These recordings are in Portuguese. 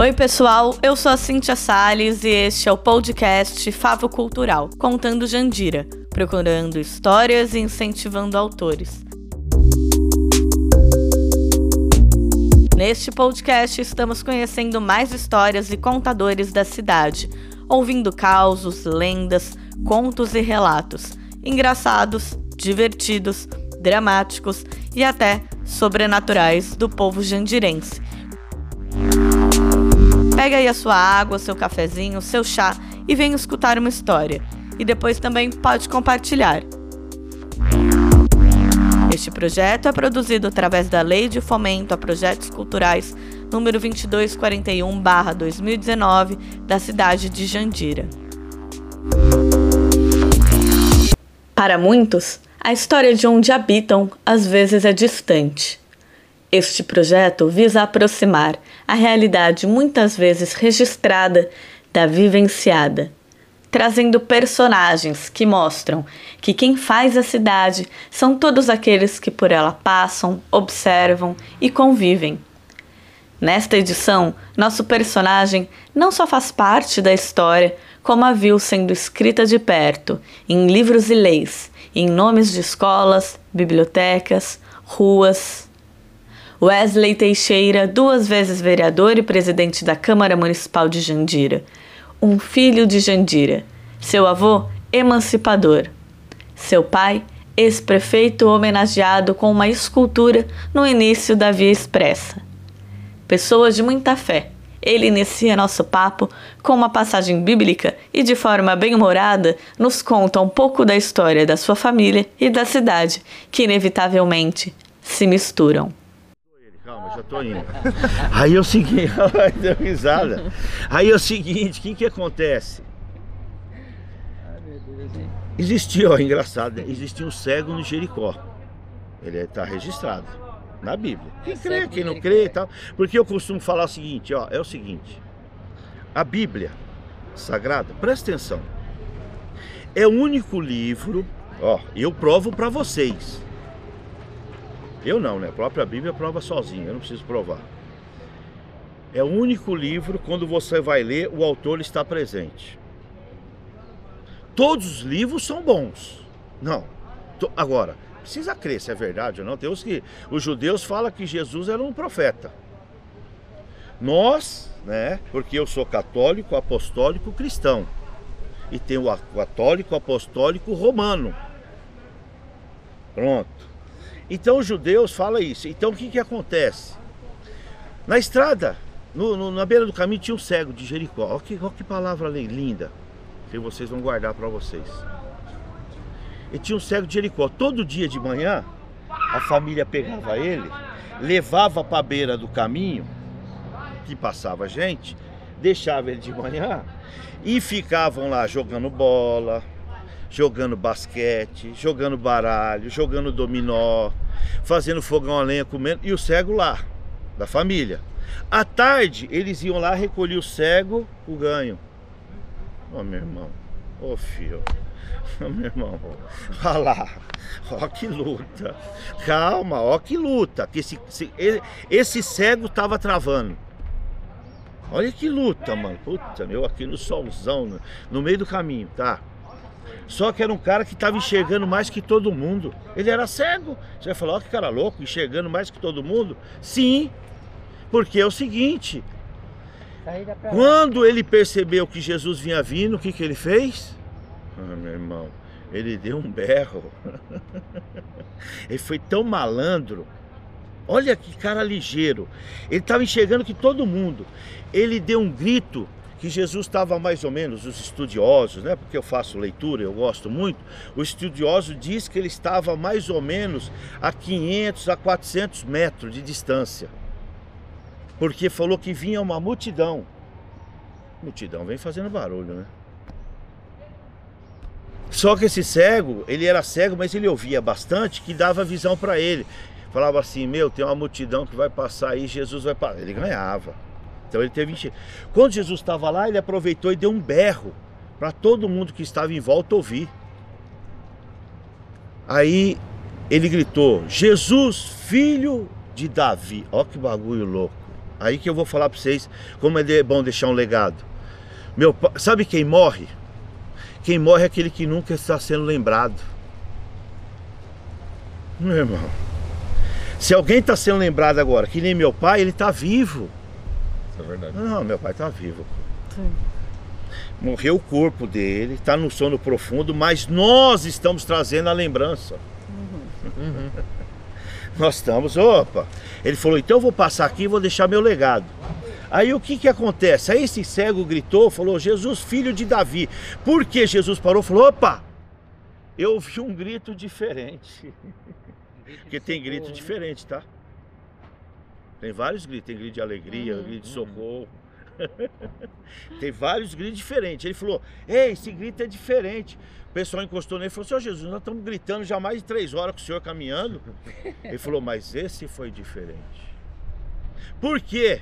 Oi, pessoal, eu sou a Cintia Salles e este é o podcast Favo Cultural, contando Jandira, procurando histórias e incentivando autores. Neste podcast, estamos conhecendo mais histórias e contadores da cidade, ouvindo causos, lendas, contos e relatos, engraçados, divertidos, dramáticos e até sobrenaturais do povo jandirense. Pega aí a sua água, seu cafezinho, seu chá e venha escutar uma história. E depois também pode compartilhar. Este projeto é produzido através da Lei de Fomento a Projetos Culturais número 2241/2019 da cidade de Jandira. Para muitos, a história de onde habitam às vezes é distante. Este projeto visa aproximar a realidade muitas vezes registrada da vivenciada, trazendo personagens que mostram que quem faz a cidade são todos aqueles que por ela passam, observam e convivem. Nesta edição, nosso personagem não só faz parte da história, como a viu sendo escrita de perto, em livros e leis, em nomes de escolas, bibliotecas, ruas, Wesley Teixeira, duas vezes vereador e presidente da Câmara Municipal de Jandira. Um filho de Jandira. Seu avô, emancipador. Seu pai, ex-prefeito homenageado com uma escultura no início da Via Expressa. Pessoa de muita fé. Ele inicia nosso papo com uma passagem bíblica e, de forma bem-humorada, nos conta um pouco da história da sua família e da cidade, que inevitavelmente se misturam já tô indo. Aí é o seguinte, deu risada. Aí é o seguinte, o que que acontece? Existia, ó, engraçado, né? existia um cego no Jericó. Ele está registrado na Bíblia. Quem crê, quem não crê e tal. Porque eu costumo falar o seguinte, ó, é o seguinte. A Bíblia Sagrada, presta atenção. É o único livro, ó, eu provo para vocês eu não, né? A própria Bíblia prova sozinha, eu não preciso provar. É o único livro, quando você vai ler, o autor está presente. Todos os livros são bons. Não. Agora, precisa crer se é verdade ou não. Tem os que. Os judeus falam que Jesus era um profeta. Nós, né? Porque eu sou católico, apostólico, cristão. E tem o católico, apostólico, romano. Pronto. Então os judeus falam isso. Então o que, que acontece? Na estrada, no, no, na beira do caminho, tinha um cego de Jericó. Olha que, olha que palavra linda que vocês vão guardar para vocês. E tinha um cego de Jericó. Todo dia de manhã, a família pegava ele, levava para a beira do caminho, que passava gente, deixava ele de manhã e ficavam lá jogando bola, jogando basquete, jogando baralho, jogando dominó, fazendo fogão a lenha, comendo, e o cego lá, da família. À tarde, eles iam lá recolher o cego, o ganho. Ô oh, meu irmão, ô oh, filho, ô oh, meu irmão, olha lá, ó que luta, calma, ó que luta, que esse, esse cego tava travando. Olha que luta, mano. Puta, meu, aqui no solzão, no meio do caminho, tá? Só que era um cara que estava enxergando mais que todo mundo. Ele era cego. Você vai falar, ó, que cara louco, enxergando mais que todo mundo? Sim, porque é o seguinte: quando ele percebeu que Jesus vinha vindo, o que, que ele fez? Ah, meu irmão, ele deu um berro. ele foi tão malandro. Olha que cara ligeiro. Ele estava enxergando que todo mundo. Ele deu um grito que Jesus estava mais ou menos, os estudiosos, né, porque eu faço leitura, eu gosto muito, o estudioso diz que ele estava mais ou menos a 500 a 400 metros de distância, porque falou que vinha uma multidão. Multidão vem fazendo barulho, né? Só que esse cego, ele era cego, mas ele ouvia bastante, que dava visão para ele. Falava assim: Meu, tem uma multidão que vai passar aí, Jesus vai passar. Ele ganhava. Então ele teve enchimento. Quando Jesus estava lá, ele aproveitou e deu um berro para todo mundo que estava em volta ouvir. Aí ele gritou: Jesus, filho de Davi. Olha que bagulho louco. Aí que eu vou falar para vocês como é bom deixar um legado. Meu sabe quem morre? Quem morre é aquele que nunca está sendo lembrado. Meu irmão. Se alguém está sendo lembrado agora, que nem meu pai, ele está vivo. Isso é verdade. Não, meu pai está vivo. Sim. Morreu o corpo dele, está no sono profundo, mas nós estamos trazendo a lembrança. Uhum. Uhum. nós estamos, opa. Ele falou, então eu vou passar aqui e vou deixar meu legado. Aí o que que acontece? Aí esse cego gritou, falou, Jesus, filho de Davi. Por que Jesus parou? Falou, opa, eu ouvi um grito diferente. Porque tem grito diferente, tá? Tem vários gritos, tem grito de alegria, uhum, grito de uhum. socorro. tem vários gritos diferentes. Ele falou: Ei, esse grito é diferente. O pessoal encostou nele e falou: Senhor Jesus, nós estamos gritando já mais de três horas com o senhor caminhando. Ele falou: Mas esse foi diferente. Por quê?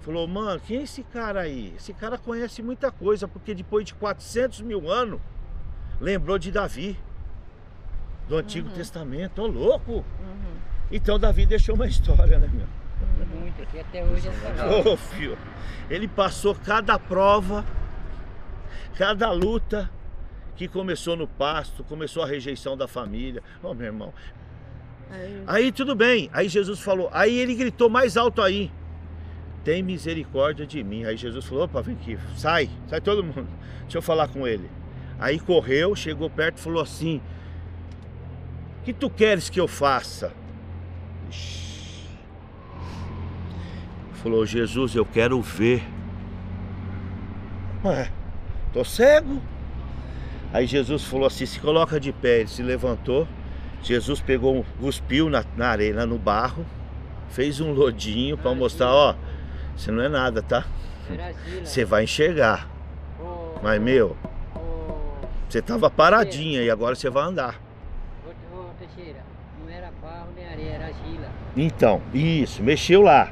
Falou, mano, quem é esse cara aí? Esse cara conhece muita coisa, porque depois de 400 mil anos, lembrou de Davi do Antigo uhum. Testamento. Ô, louco! Uhum. Então Davi deixou uma história, né, meu? Muito, aqui até hoje é Ô, filho, ele passou cada prova, cada luta que começou no pasto, começou a rejeição da família. Ô, oh, meu irmão. Aí... aí tudo bem. Aí Jesus falou, aí ele gritou mais alto aí. Tem misericórdia de mim. Aí Jesus falou: opa, vem aqui, sai, sai todo mundo. Deixa eu falar com ele. Aí correu, chegou perto e falou assim: que tu queres que eu faça? Falou, Jesus, eu quero ver. Ué, tô cego. Aí Jesus falou assim: se coloca de pé. Ele se levantou. Jesus pegou, cuspiu na, na areia, no barro, fez um lodinho para mostrar: ó, você não é nada, tá? Você vai enxergar. Mas, meu, você tava paradinha e agora você vai andar. Teixeira, não era barro nem areia, era argila. Então, isso, mexeu lá,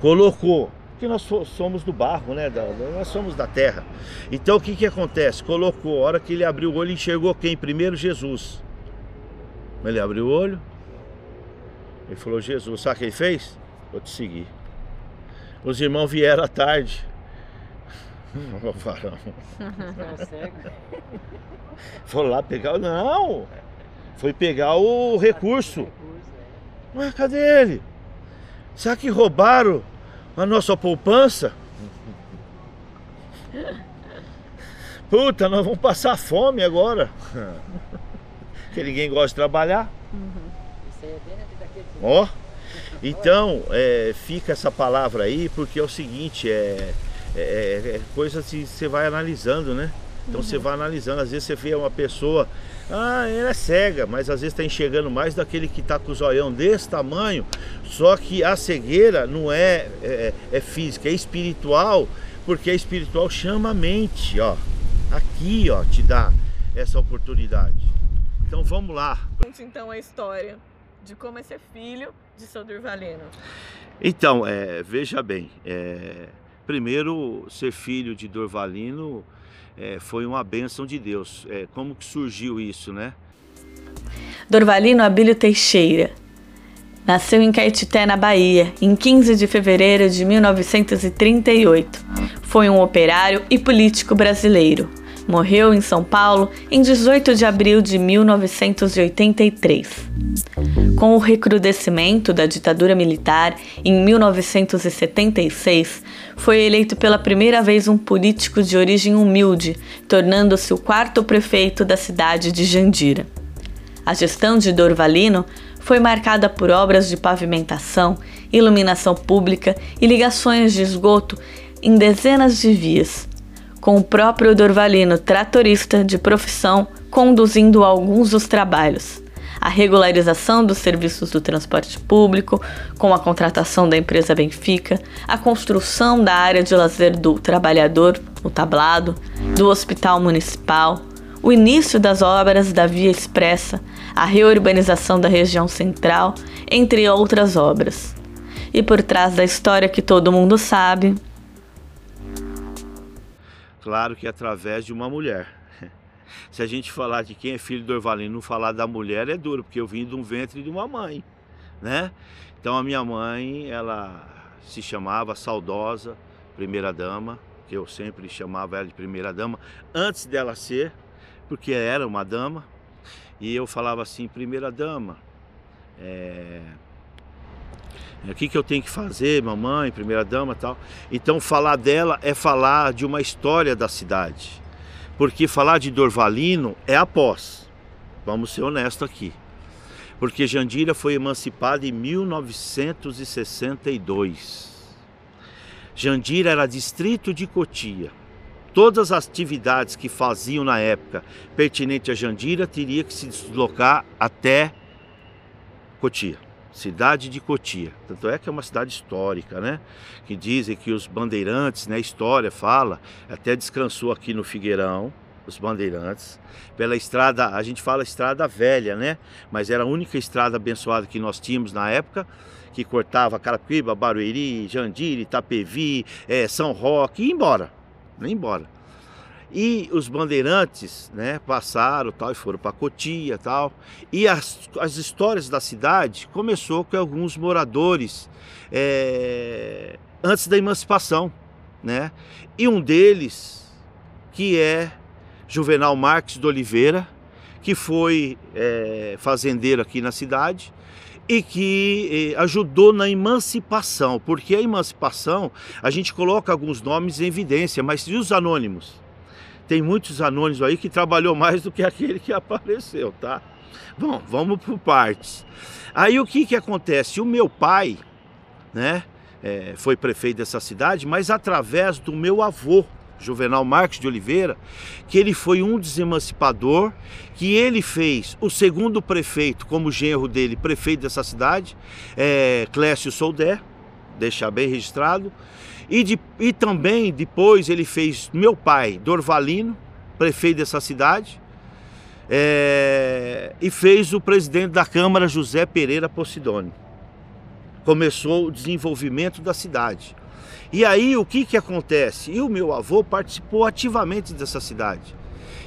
colocou, porque nós somos do barro, né? Da, nós somos da terra. Então o que que acontece? Colocou, a hora que ele abriu o olho, enxergou quem? Primeiro Jesus. Ele abriu o olho, ele falou, Jesus, sabe o que ele fez? Vou te seguir. Os irmãos vieram à tarde. O varão. Foram lá pegar o. Não! Foi pegar o recurso. Mas cadê ele? Será que roubaram a nossa poupança? Puta, nós vamos passar fome agora. que ninguém gosta de trabalhar. Ó. Oh. Então, é, fica essa palavra aí, porque é o seguinte, é, é, é coisa que você vai analisando, né? Então uhum. você vai analisando, às vezes você vê uma pessoa ah, ela é cega, mas às vezes está enxergando mais daquele que está com o zoião desse tamanho. Só que a cegueira não é, é, é física, é espiritual, porque a espiritual chama a mente, ó. Aqui, ó, te dá essa oportunidade. Então vamos lá. Conte então a história de como é ser filho de São Durvalino. Então, é, veja bem, é, primeiro ser filho de Durvalino é, foi uma bênção de Deus. É, como que surgiu isso, né? Dorvalino Abílio Teixeira nasceu em Caetité, na Bahia, em 15 de fevereiro de 1938. Foi um operário e político brasileiro. Morreu em São Paulo em 18 de abril de 1983. Com o recrudescimento da ditadura militar em 1976, foi eleito pela primeira vez um político de origem humilde, tornando-se o quarto prefeito da cidade de Jandira. A gestão de Dorvalino foi marcada por obras de pavimentação, iluminação pública e ligações de esgoto em dezenas de vias, com o próprio Dorvalino, tratorista de profissão, conduzindo alguns dos trabalhos. A regularização dos serviços do transporte público, com a contratação da empresa Benfica, a construção da área de lazer do trabalhador, o tablado, do hospital municipal, o início das obras da Via Expressa, a reurbanização da região central, entre outras obras. E por trás da história que todo mundo sabe, Claro que através de uma mulher. Se a gente falar de quem é filho do Orvalino não falar da mulher é duro, porque eu vim de um ventre de uma mãe, né? Então a minha mãe, ela se chamava saudosa primeira dama, que eu sempre chamava ela de primeira dama, antes dela ser, porque era uma dama, e eu falava assim, primeira dama, é, o que, que eu tenho que fazer, mamãe, primeira dama tal. Então falar dela é falar de uma história da cidade. Porque falar de Dorvalino é após. Vamos ser honestos aqui. Porque Jandira foi emancipada em 1962. Jandira era distrito de Cotia. Todas as atividades que faziam na época pertinente a Jandira teria que se deslocar até Cotia cidade de Cotia. Tanto é que é uma cidade histórica, né? Que dizem que os bandeirantes, né? A história fala, até descansou aqui no Figueirão, os bandeirantes, pela estrada, a gente fala estrada velha, né? Mas era a única estrada abençoada que nós tínhamos na época, que cortava Carapicuíba, Barueri, Jandiri, Itapevi, é, São Roque, e embora, nem embora. E os bandeirantes, né, passaram tal e foram para Cotia, tal. E as, as histórias da cidade começou com alguns moradores é, antes da emancipação, né? E um deles que é Juvenal Marques de Oliveira, que foi é, fazendeiro aqui na cidade e que eh, ajudou na emancipação, porque a emancipação a gente coloca alguns nomes em evidência, mas e os anônimos? Tem muitos anônimos aí que trabalhou mais do que aquele que apareceu, tá? Bom, vamos por partes. Aí o que que acontece? O meu pai, né, é, foi prefeito dessa cidade, mas através do meu avô, Juvenal Marques de Oliveira, que ele foi um desemancipador, que ele fez o segundo prefeito, como genro dele, prefeito dessa cidade, é, Clécio Soldé, deixar bem registrado, e, de, e também depois ele fez meu pai, Dorvalino, prefeito dessa cidade, é, e fez o presidente da Câmara, José Pereira Posidoni. Começou o desenvolvimento da cidade. E aí o que, que acontece? E o meu avô participou ativamente dessa cidade.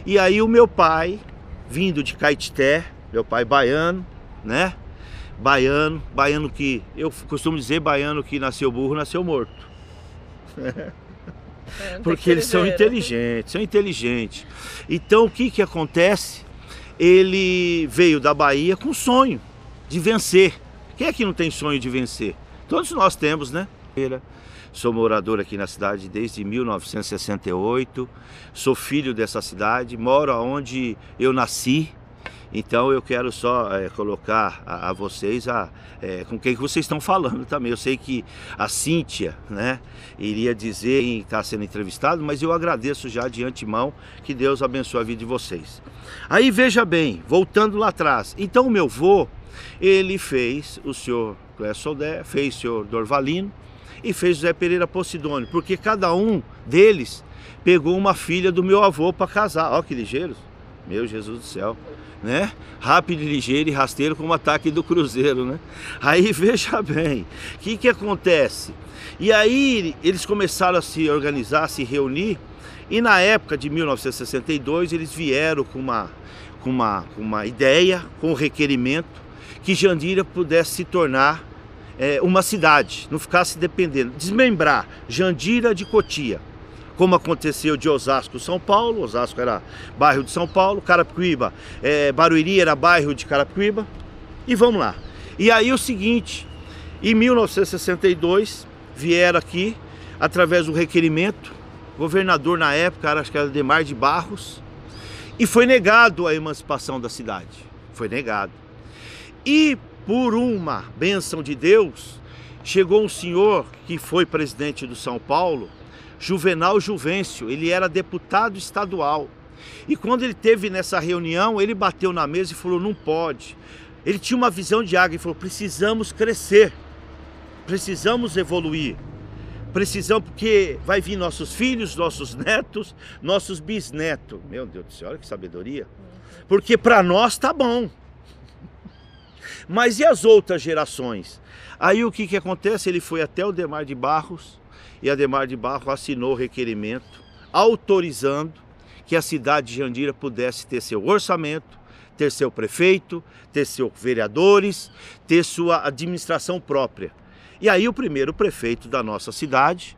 E aí o meu pai, vindo de Caetité, meu pai baiano, né? Baiano, baiano que eu costumo dizer baiano que nasceu burro, nasceu morto. É, Porque eles são inteligentes, são inteligentes. Então o que, que acontece? Ele veio da Bahia com sonho de vencer. Quem é que não tem sonho de vencer? Todos nós temos, né? Sou morador aqui na cidade desde 1968, sou filho dessa cidade, moro onde eu nasci, então eu quero só é, colocar a, a, vocês a, é, com quem vocês estão falando também. Eu sei que a Cíntia né, iria dizer em estar sendo entrevistado, mas eu agradeço já de antemão que Deus abençoe a vida de vocês. Aí veja bem, voltando lá atrás. Então o meu vô, ele fez o senhor Clécio fez o senhor Dorvalino e fez o Zé Pereira Posidônio, porque cada um deles pegou uma filha do meu avô para casar. Olha que ligeiros. Meu Jesus do céu né? Rápido, ligeiro e rasteiro como ataque do Cruzeiro, né? Aí veja bem, o que, que acontece? E aí eles começaram a se organizar, a se reunir, e na época de 1962 eles vieram com uma, com uma, com uma ideia, com um requerimento, que Jandira pudesse se tornar é, uma cidade, não ficasse dependendo, desmembrar Jandira de Cotia como aconteceu de Osasco, São Paulo, Osasco era bairro de São Paulo, Carapicuíba, é, Barueri era bairro de Carapicuíba, e vamos lá. E aí o seguinte, em 1962 vieram aqui, através do requerimento, governador na época, acho que era Demar de Barros, e foi negado a emancipação da cidade, foi negado. E por uma bênção de Deus, chegou um senhor que foi presidente do São Paulo, Juvenal Juvencio, ele era deputado estadual. E quando ele teve nessa reunião, ele bateu na mesa e falou: não pode. Ele tinha uma visão de água e falou: precisamos crescer, precisamos evoluir. Precisamos, porque vai vir nossos filhos, nossos netos, nossos bisnetos. Meu Deus do céu, olha que sabedoria. Porque para nós tá bom. Mas e as outras gerações? Aí o que, que acontece? Ele foi até o Demar de Barros, e Ademar de Barro assinou o requerimento autorizando que a cidade de Jandira pudesse ter seu orçamento, ter seu prefeito, ter seus vereadores, ter sua administração própria. E aí o primeiro prefeito da nossa cidade,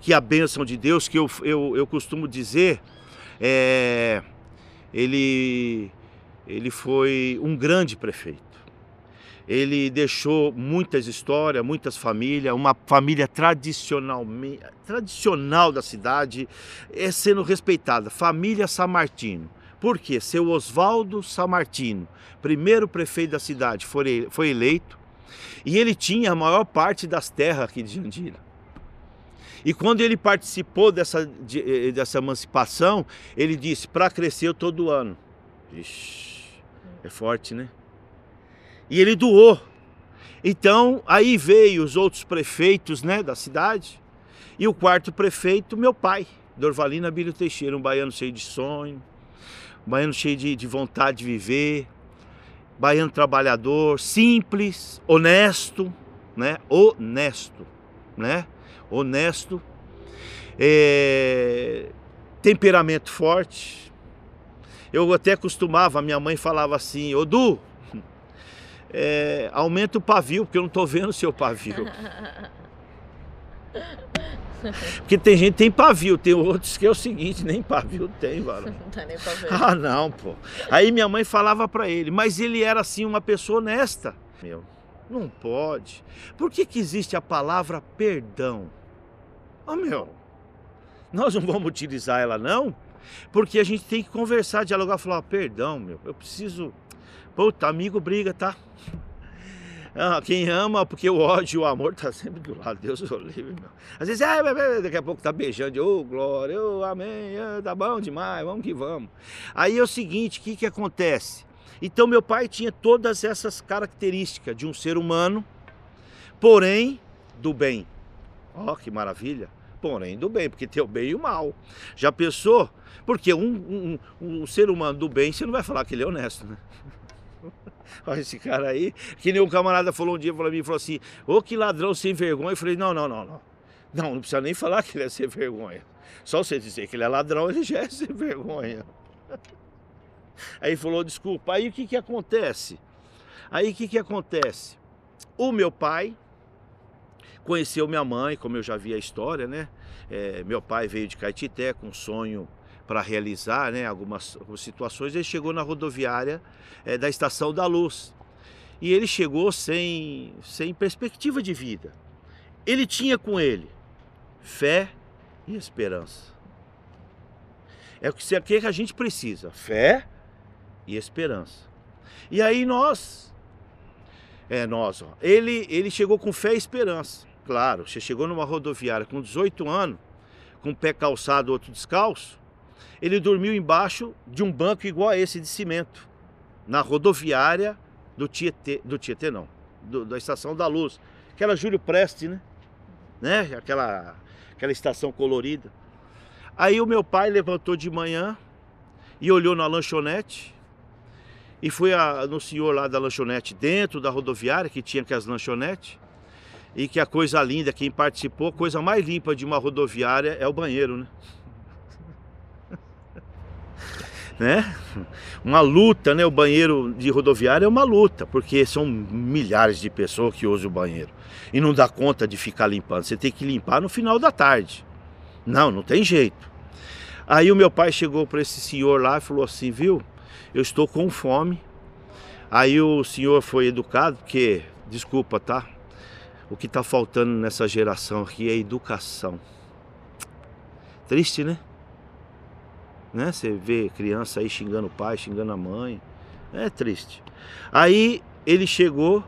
que a bênção de Deus, que eu, eu, eu costumo dizer, é, ele, ele foi um grande prefeito. Ele deixou muitas histórias, muitas famílias, uma família tradicional, tradicional da cidade, é sendo respeitada, família Samartino. Por quê? Seu Oswaldo Samartino, primeiro prefeito da cidade, foi, eleito e ele tinha a maior parte das terras aqui de Jandira. E quando ele participou dessa, de, eh, dessa emancipação, ele disse: para crescer todo ano. Ixi, é forte, né? E ele doou. Então, aí veio os outros prefeitos né, da cidade. E o quarto prefeito, meu pai, Dorvalina Bílio Teixeira, um baiano cheio de sonho, baiano cheio de, de vontade de viver, baiano trabalhador, simples, honesto, né? Honesto, né? Honesto, é... temperamento forte. Eu até costumava, minha mãe falava assim, ô Du, é, aumenta o pavio, porque eu não estou vendo o seu pavio. Porque tem gente que tem pavio, tem outros que é o seguinte, nem pavio tem, mano. Não tá nem pavio. Ah, não, pô. Aí minha mãe falava para ele, mas ele era assim uma pessoa honesta. Meu, não pode. Por que que existe a palavra perdão? Oh, meu, nós não vamos utilizar ela não, porque a gente tem que conversar, dialogar, falar, perdão, meu, eu preciso... Puta, amigo briga, tá? Ah, quem ama, porque o ódio e o amor tá sempre do lado. Deus o livre, meu. Às vezes, ah, daqui a pouco tá beijando, ô oh, glória, ô oh, amém, oh, tá bom demais, vamos que vamos. Aí é o seguinte, o que que acontece? Então meu pai tinha todas essas características de um ser humano, porém do bem. Ó, oh, que maravilha! Porém do bem, porque tem o bem e o mal. Já pensou? Porque um, um, um ser humano do bem, você não vai falar que ele é honesto, né? Olha esse cara aí. Que nem um camarada falou um dia para mim, falou assim, ô que ladrão sem vergonha. Eu falei, não, não, não, não. Não, não precisa nem falar que ele é sem vergonha. Só você dizer que ele é ladrão, ele já é sem vergonha. Aí falou, desculpa. Aí o que que acontece? Aí o que que acontece? O meu pai conheceu minha mãe, como eu já vi a história, né? É, meu pai veio de Caetité com um sonho para realizar né, algumas, situações, ele chegou na rodoviária é, da Estação da Luz. E ele chegou sem, sem perspectiva de vida. Ele tinha com ele fé e esperança. É o que, é a gente precisa: fé e esperança. E aí nós, é nós, ó, ele, ele chegou com fé e esperança. Claro, você chegou numa rodoviária com 18 anos, com o pé calçado, outro descalço, ele dormiu embaixo de um banco igual a esse de cimento, na rodoviária do Tietê, do Tietê não, do, da Estação da Luz, aquela Júlio Preste, né? né? Aquela, aquela estação colorida. Aí o meu pai levantou de manhã e olhou na lanchonete e foi a, no senhor lá da lanchonete dentro da rodoviária, que tinha aquelas lanchonetes, e que a coisa linda, quem participou, a coisa mais limpa de uma rodoviária é o banheiro, né? Né? Uma luta, né? O banheiro de rodoviária é uma luta, porque são milhares de pessoas que usam o banheiro e não dá conta de ficar limpando. Você tem que limpar no final da tarde. Não, não tem jeito. Aí o meu pai chegou para esse senhor lá e falou assim, viu? Eu estou com fome. Aí o senhor foi educado, porque, desculpa, tá? O que está faltando nessa geração aqui é educação. Triste, né? Né? Você vê criança aí xingando o pai, xingando a mãe. É triste. Aí ele chegou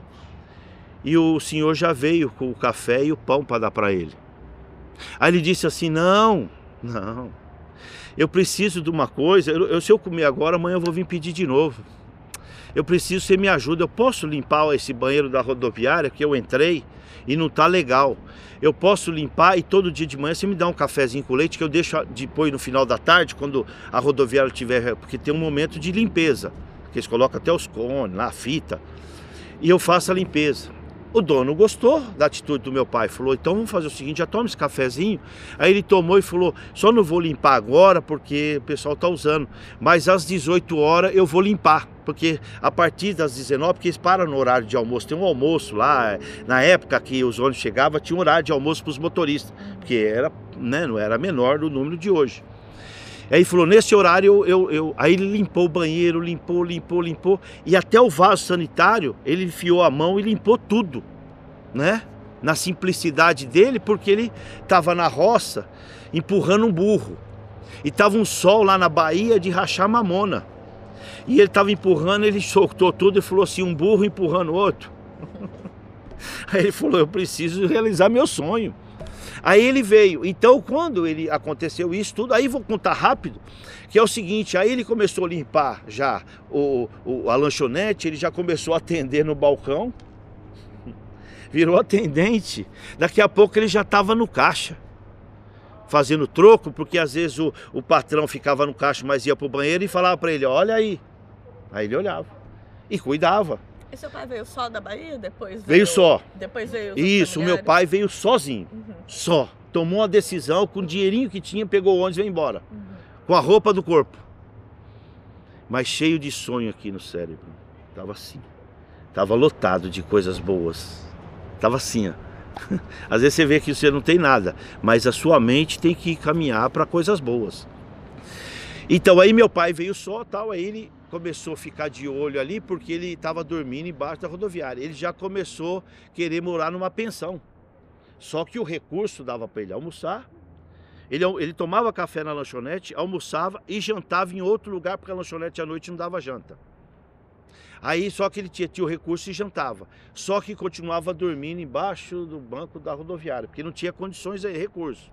e o senhor já veio com o café e o pão para dar para ele. Aí ele disse assim: Não, não, eu preciso de uma coisa. Eu, se eu comer agora, amanhã eu vou vir pedir de novo. Eu preciso, você me ajuda. Eu posso limpar esse banheiro da rodoviária que eu entrei e não tá legal. Eu posso limpar e todo dia de manhã você me dá um cafezinho com leite que eu deixo depois no final da tarde, quando a rodoviária tiver, porque tem um momento de limpeza, que eles colocam até os cones lá, a fita, e eu faço a limpeza. O dono gostou da atitude do meu pai, falou: então vamos fazer o seguinte, já toma esse cafezinho. Aí ele tomou e falou: só não vou limpar agora porque o pessoal está usando, mas às 18 horas eu vou limpar. Porque a partir das 19, porque eles param no horário de almoço, tem um almoço lá, na época que os ônibus chegavam, tinha um horário de almoço para os motoristas, porque era, né, não era menor do número de hoje. Aí falou, nesse horário, eu, eu, aí ele limpou o banheiro, limpou, limpou, limpou, e até o vaso sanitário, ele enfiou a mão e limpou tudo, né? Na simplicidade dele, porque ele estava na roça, empurrando um burro. E estava um sol lá na Bahia de rachar mamona. E ele estava empurrando, ele soltou tudo e falou assim, um burro empurrando o outro. Aí ele falou, eu preciso realizar meu sonho. Aí ele veio. Então, quando ele aconteceu isso tudo, aí vou contar rápido, que é o seguinte, aí ele começou a limpar já o, o, a lanchonete, ele já começou a atender no balcão, virou atendente. Daqui a pouco ele já estava no caixa fazendo troco, porque às vezes o, o patrão ficava no caixa, mas ia pro banheiro e falava para ele, olha aí. Aí ele olhava e cuidava. E seu pai veio só da Bahia? Depois veio, veio só. Depois veio Isso, meu pai veio sozinho. Uhum. Só. Tomou uma decisão, com o dinheirinho que tinha, pegou o ônibus e veio embora. Uhum. Com a roupa do corpo. Mas cheio de sonho aqui no cérebro. Tava assim. Tava lotado de coisas boas. Tava assim, ó. Às vezes você vê que você não tem nada, mas a sua mente tem que caminhar para coisas boas. Então aí meu pai veio só, tal, aí ele começou a ficar de olho ali porque ele estava dormindo embaixo da rodoviária. Ele já começou a querer morar numa pensão. Só que o recurso dava para ele almoçar. Ele, ele tomava café na lanchonete, almoçava e jantava em outro lugar porque a lanchonete à noite não dava janta. Aí só que ele tinha, tinha o recurso e jantava. Só que continuava dormindo embaixo do banco da rodoviária, porque não tinha condições de recurso.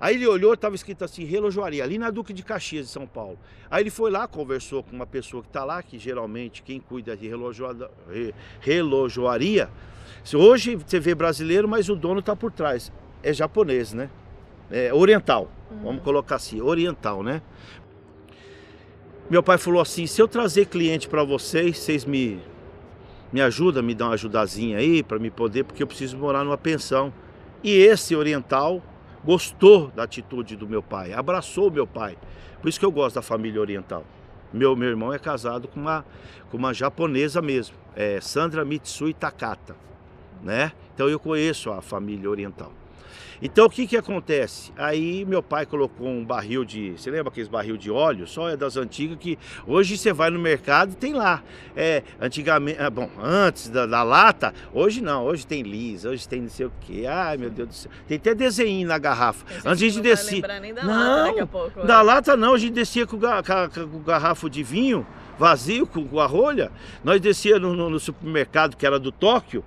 Aí ele olhou, estava escrito assim, relojoaria, ali na Duque de Caxias, de São Paulo. Aí ele foi lá, conversou com uma pessoa que está lá, que geralmente quem cuida de relojoaria. Hoje você vê brasileiro, mas o dono está por trás. É japonês, né? É oriental, uhum. vamos colocar assim, oriental, né? Meu pai falou assim: se eu trazer cliente para vocês, vocês me, me ajudam, me dão uma ajudazinha aí para me poder, porque eu preciso morar numa pensão. E esse oriental gostou da atitude do meu pai, abraçou o meu pai. Por isso que eu gosto da família oriental. Meu, meu irmão é casado com uma, com uma japonesa mesmo, é Sandra Mitsui Takata, né? Então eu conheço a família oriental. Então o que que acontece? Aí meu pai colocou um barril de, você lembra aqueles barril de óleo? Só é das antigas que hoje você vai no mercado e tem lá. É, antigamente, ah, bom, antes da, da, lata, hoje não, hoje tem lisa, hoje tem não sei o que. Ai meu Deus do céu. Tem até desenho na garrafa. Antes a gente descia. Da não, lata pouco, da né? lata não, a gente descia com, com, com garrafa de vinho vazio, com, com a rolha. Nós descia no, no, no, supermercado que era do Tóquio,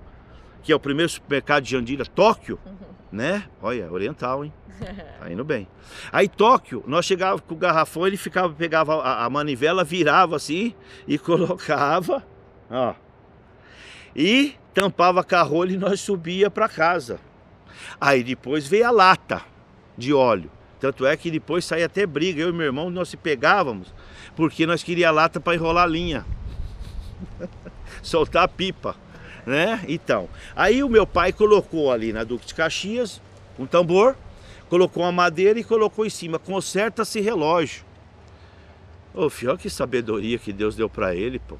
que é o primeiro supermercado de Jandira, Tóquio. Uhum né? Olha, oriental, hein? Tá indo bem. Aí Tóquio, nós chegávamos com o garrafão, ele ficava, pegava a, a manivela, virava assim e colocava, ó. E tampava a rolha e nós subia para casa. Aí depois veio a lata de óleo. Tanto é que depois saía até briga. Eu e meu irmão, nós se pegávamos, porque nós queríamos lata para enrolar a linha. Soltar a pipa né? Então, aí o meu pai colocou ali na Duque de Caxias um tambor, colocou uma madeira e colocou em cima, conserta-se relógio. Ô, filho, que sabedoria que Deus deu para ele, pô.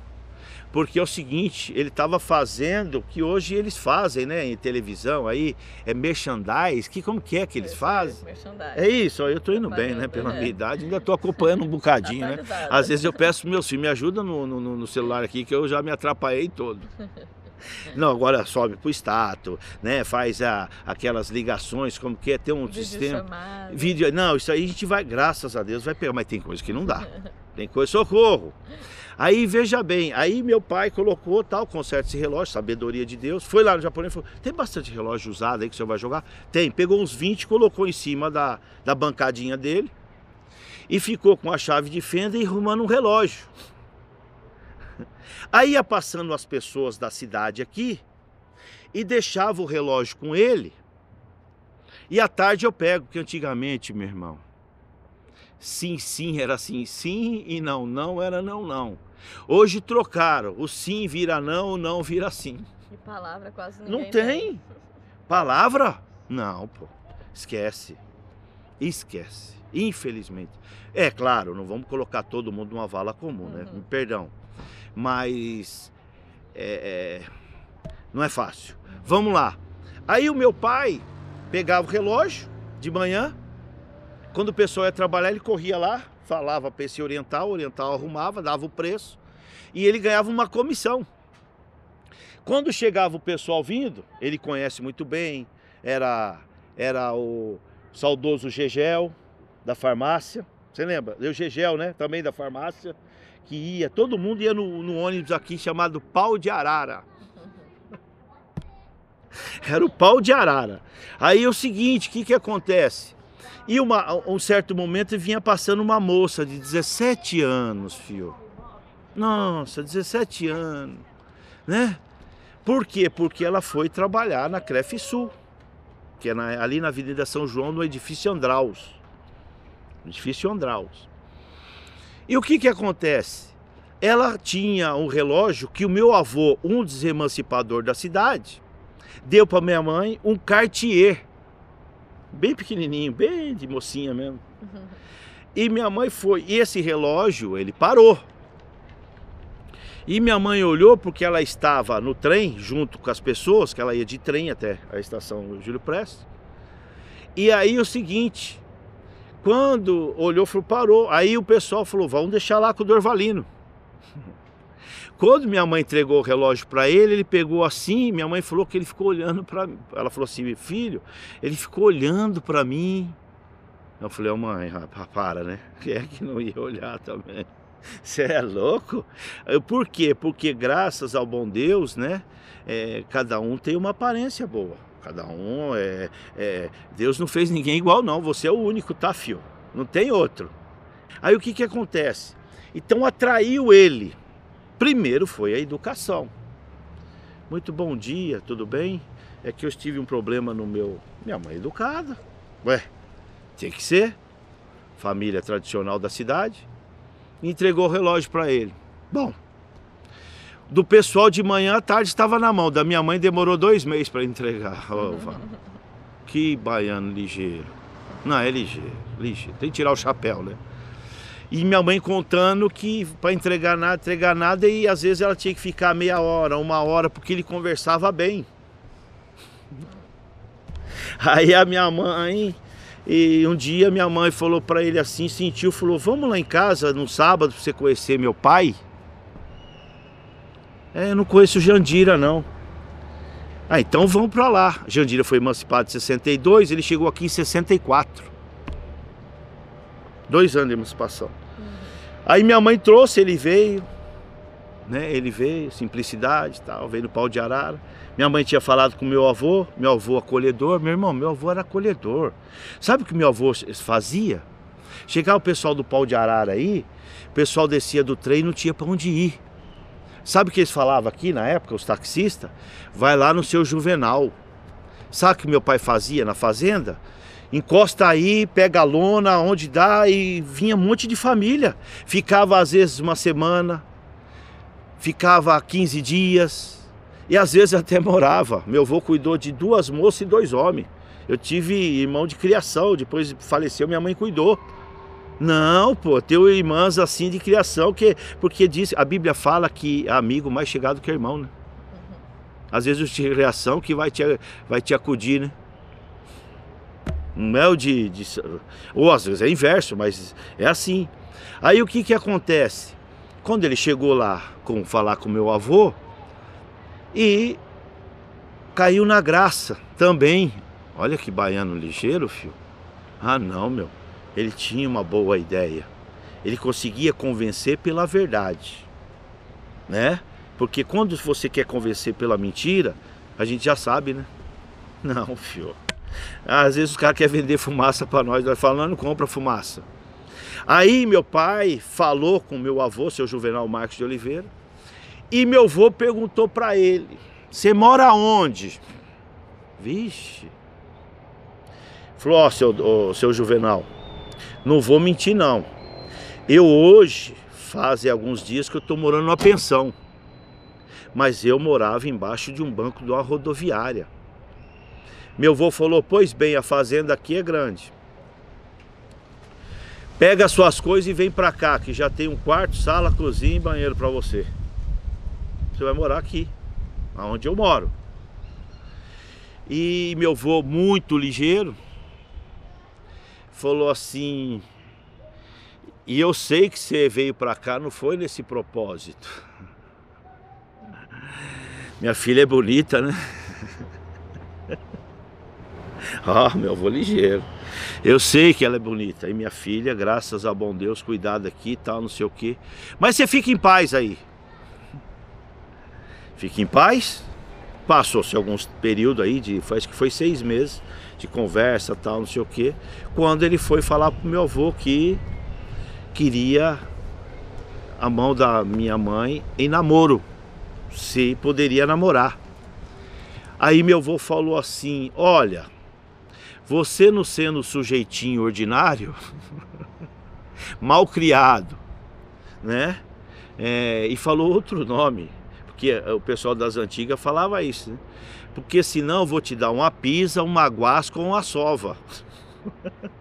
Porque é o seguinte, ele estava fazendo o que hoje eles fazem, né, em televisão aí, é merchandise, que como que é que eles fazem? É isso, eu estou indo bem, né, pela minha idade, ainda estou acompanhando um bocadinho, né? Às vezes eu peço para meus filhos, me ajuda no, no, no celular aqui que eu já me atrapalhei todo. Não, agora sobe pro status, né? Faz a, aquelas ligações, como que é ter um Vídeo sistema. Chamado. Vídeo. Não, isso aí a gente vai, graças a Deus, vai pegar, mas tem coisa que não dá. Tem coisa, socorro. Aí veja bem, aí meu pai colocou tal, conserta esse relógio, sabedoria de Deus. Foi lá no japonês e falou: tem bastante relógio usado aí que o senhor vai jogar? Tem, pegou uns 20, colocou em cima da, da bancadinha dele e ficou com a chave de fenda e arrumando um relógio. Aí ia passando as pessoas da cidade aqui e deixava o relógio com ele. E à tarde eu pego, que antigamente, meu irmão, sim, sim era sim, sim e não, não era não, não. Hoje trocaram, o sim vira não, o não vira sim. E palavra quase ninguém Não tem. Palavra? Não, pô. Esquece. Esquece. Infelizmente. É claro, não vamos colocar todo mundo numa vala comum, né? uhum. né? Perdão. Mas é, é, não é fácil. Vamos lá. Aí o meu pai pegava o relógio de manhã, quando o pessoal ia trabalhar, ele corria lá, falava para esse oriental, o oriental arrumava, dava o preço e ele ganhava uma comissão. Quando chegava o pessoal vindo, ele conhece muito bem, era, era o saudoso Gegel da farmácia, você lembra? Eu Gegel, né? Também da farmácia, que ia, todo mundo ia no, no ônibus aqui chamado Pau de Arara. Era o pau de arara. Aí é o seguinte, o que, que acontece? E uma, um certo momento vinha passando uma moça de 17 anos, fio. Nossa, 17 anos, né? Por quê? Porque ela foi trabalhar na Cref Sul, que é na, ali na Avenida São João, no edifício Andraus. Edifício Andraus. E o que que acontece? Ela tinha um relógio que o meu avô, um dos emancipadores da cidade, deu para minha mãe um Cartier, bem pequenininho, bem de mocinha mesmo. Uhum. E minha mãe foi, e esse relógio, ele parou. E minha mãe olhou porque ela estava no trem junto com as pessoas, que ela ia de trem até a estação Júlio Prestes. E aí o seguinte, quando olhou, falou, parou. Aí o pessoal falou, vamos deixar lá com o Dorvalino. Quando minha mãe entregou o relógio para ele, ele pegou assim, minha mãe falou que ele ficou olhando para mim. Ela falou assim, filho, ele ficou olhando para mim. Eu falei, oh, mãe, para, né? Quem é que não ia olhar também? Você é louco? Por quê? Porque graças ao bom Deus, né? É, cada um tem uma aparência boa. Cada um é, é, Deus não fez ninguém igual, não. Você é o único, tá, fio? Não tem outro. Aí o que que acontece? Então atraiu ele Primeiro foi a educação. Muito bom dia, tudo bem? É que eu tive um problema no meu. Minha mãe é educada. Ué, tem que ser. Família tradicional da cidade. Entregou o relógio para ele. Bom, do pessoal de manhã à tarde estava na mão. Da minha mãe demorou dois meses para entregar. Que baiano ligeiro. Não, é ligeiro, ligeiro. Tem que tirar o chapéu, né? E minha mãe contando que para entregar nada, entregar nada, e às vezes ela tinha que ficar meia hora, uma hora, porque ele conversava bem. Aí a minha mãe, e um dia minha mãe falou para ele assim, sentiu, falou: "Vamos lá em casa no sábado para você conhecer meu pai?" É, eu não conheço Jandira não. Ah, então vamos para lá. Jandira foi emancipado em 62, ele chegou aqui em 64. Dois anos de emancipação. Aí minha mãe trouxe, ele veio, né? Ele veio, simplicidade tal, veio no pau de arara. Minha mãe tinha falado com meu avô, meu avô acolhedor, meu irmão, meu avô era acolhedor. Sabe o que meu avô fazia? Chegava o pessoal do pau de arara aí, o pessoal descia do trem e não tinha para onde ir. Sabe o que eles falavam aqui na época, os taxistas? Vai lá no seu juvenal. Sabe o que meu pai fazia na fazenda? encosta aí, pega a lona, onde dá e vinha um monte de família. Ficava às vezes uma semana, ficava 15 dias e às vezes até morava. Meu avô cuidou de duas moças e dois homens. Eu tive irmão de criação, depois faleceu, minha mãe cuidou. Não, pô, tenho irmãs assim de criação, que, porque diz, a Bíblia fala que é amigo mais chegado que irmão, né? Às vezes o de criação que vai te, vai te acudir, né? Um mel de, de. Ou às vezes é inverso, mas é assim. Aí o que, que acontece? Quando ele chegou lá com falar com meu avô e caiu na graça também. Olha que baiano ligeiro, filho. Ah, não, meu. Ele tinha uma boa ideia. Ele conseguia convencer pela verdade, né? Porque quando você quer convencer pela mentira, a gente já sabe, né? Não, filho. Às vezes os caras querem vender fumaça para nós, nós falamos, não compra fumaça. Aí meu pai falou com meu avô, seu Juvenal Marcos de Oliveira, e meu avô perguntou para ele: Você mora onde? Vixe. Falou: Ó, oh, seu, oh, seu Juvenal, não vou mentir não. Eu hoje, fazem alguns dias que eu estou morando numa pensão. Mas eu morava embaixo de um banco de uma rodoviária. Meu avô falou: Pois bem, a fazenda aqui é grande. Pega as suas coisas e vem para cá, que já tem um quarto, sala, cozinha e banheiro para você. você vai morar aqui, aonde eu moro. E meu avô, muito ligeiro, falou assim: E eu sei que você veio para cá, não foi nesse propósito. Minha filha é bonita, né? Ah, meu avô ligeiro. Eu sei que ela é bonita. E minha filha, graças a bom Deus, cuidado aqui e tal, não sei o quê. Mas você fica em paz aí. Fica em paz. Passou-se alguns períodos aí, de, acho que foi seis meses de conversa tal, não sei o quê. Quando ele foi falar pro meu avô que queria a mão da minha mãe em namoro. Se poderia namorar. Aí meu avô falou assim: Olha, você não sendo sujeitinho ordinário, mal criado, né? É, e falou outro nome, porque o pessoal das antigas falava isso, né? Porque senão eu vou te dar uma pisa, uma guasca ou uma sova.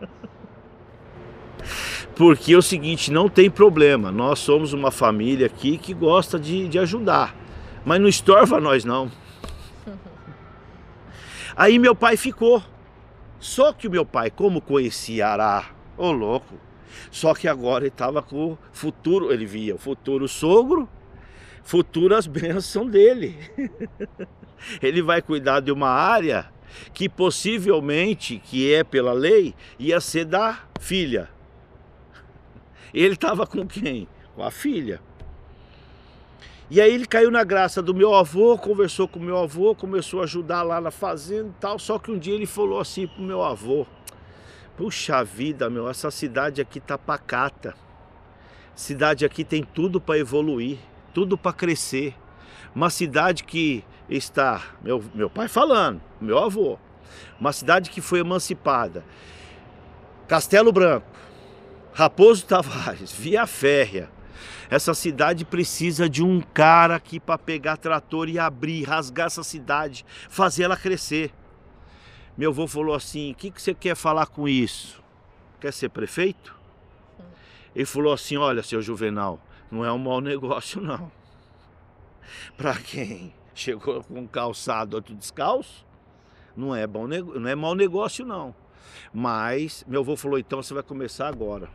porque é o seguinte, não tem problema, nós somos uma família aqui que gosta de, de ajudar, mas não estorva nós não. Aí meu pai ficou só que o meu pai, como conhecia Ará, ô oh, louco, só que agora ele estava com o futuro, ele via o futuro sogro, futuras bênçãos dele. ele vai cuidar de uma área que possivelmente, que é pela lei, ia ser da filha. Ele estava com quem? Com a filha. E aí ele caiu na graça do meu avô, conversou com o meu avô, começou a ajudar lá na fazenda e tal. Só que um dia ele falou assim pro meu avô: Puxa vida, meu, essa cidade aqui tá pacata. Cidade aqui tem tudo para evoluir, tudo para crescer. Uma cidade que está, meu, meu pai falando, meu avô, uma cidade que foi emancipada. Castelo Branco, Raposo Tavares, Via Férrea, essa cidade precisa de um cara aqui para pegar trator e abrir, rasgar essa cidade, fazer ela crescer. Meu avô falou assim: o que, que você quer falar com isso? Quer ser prefeito? Ele falou assim: olha, seu Juvenal, não é um mau negócio, não. Para quem chegou com calçado, outro descalço, não é, bom, não é mau negócio, não. Mas meu avô falou: então você vai começar agora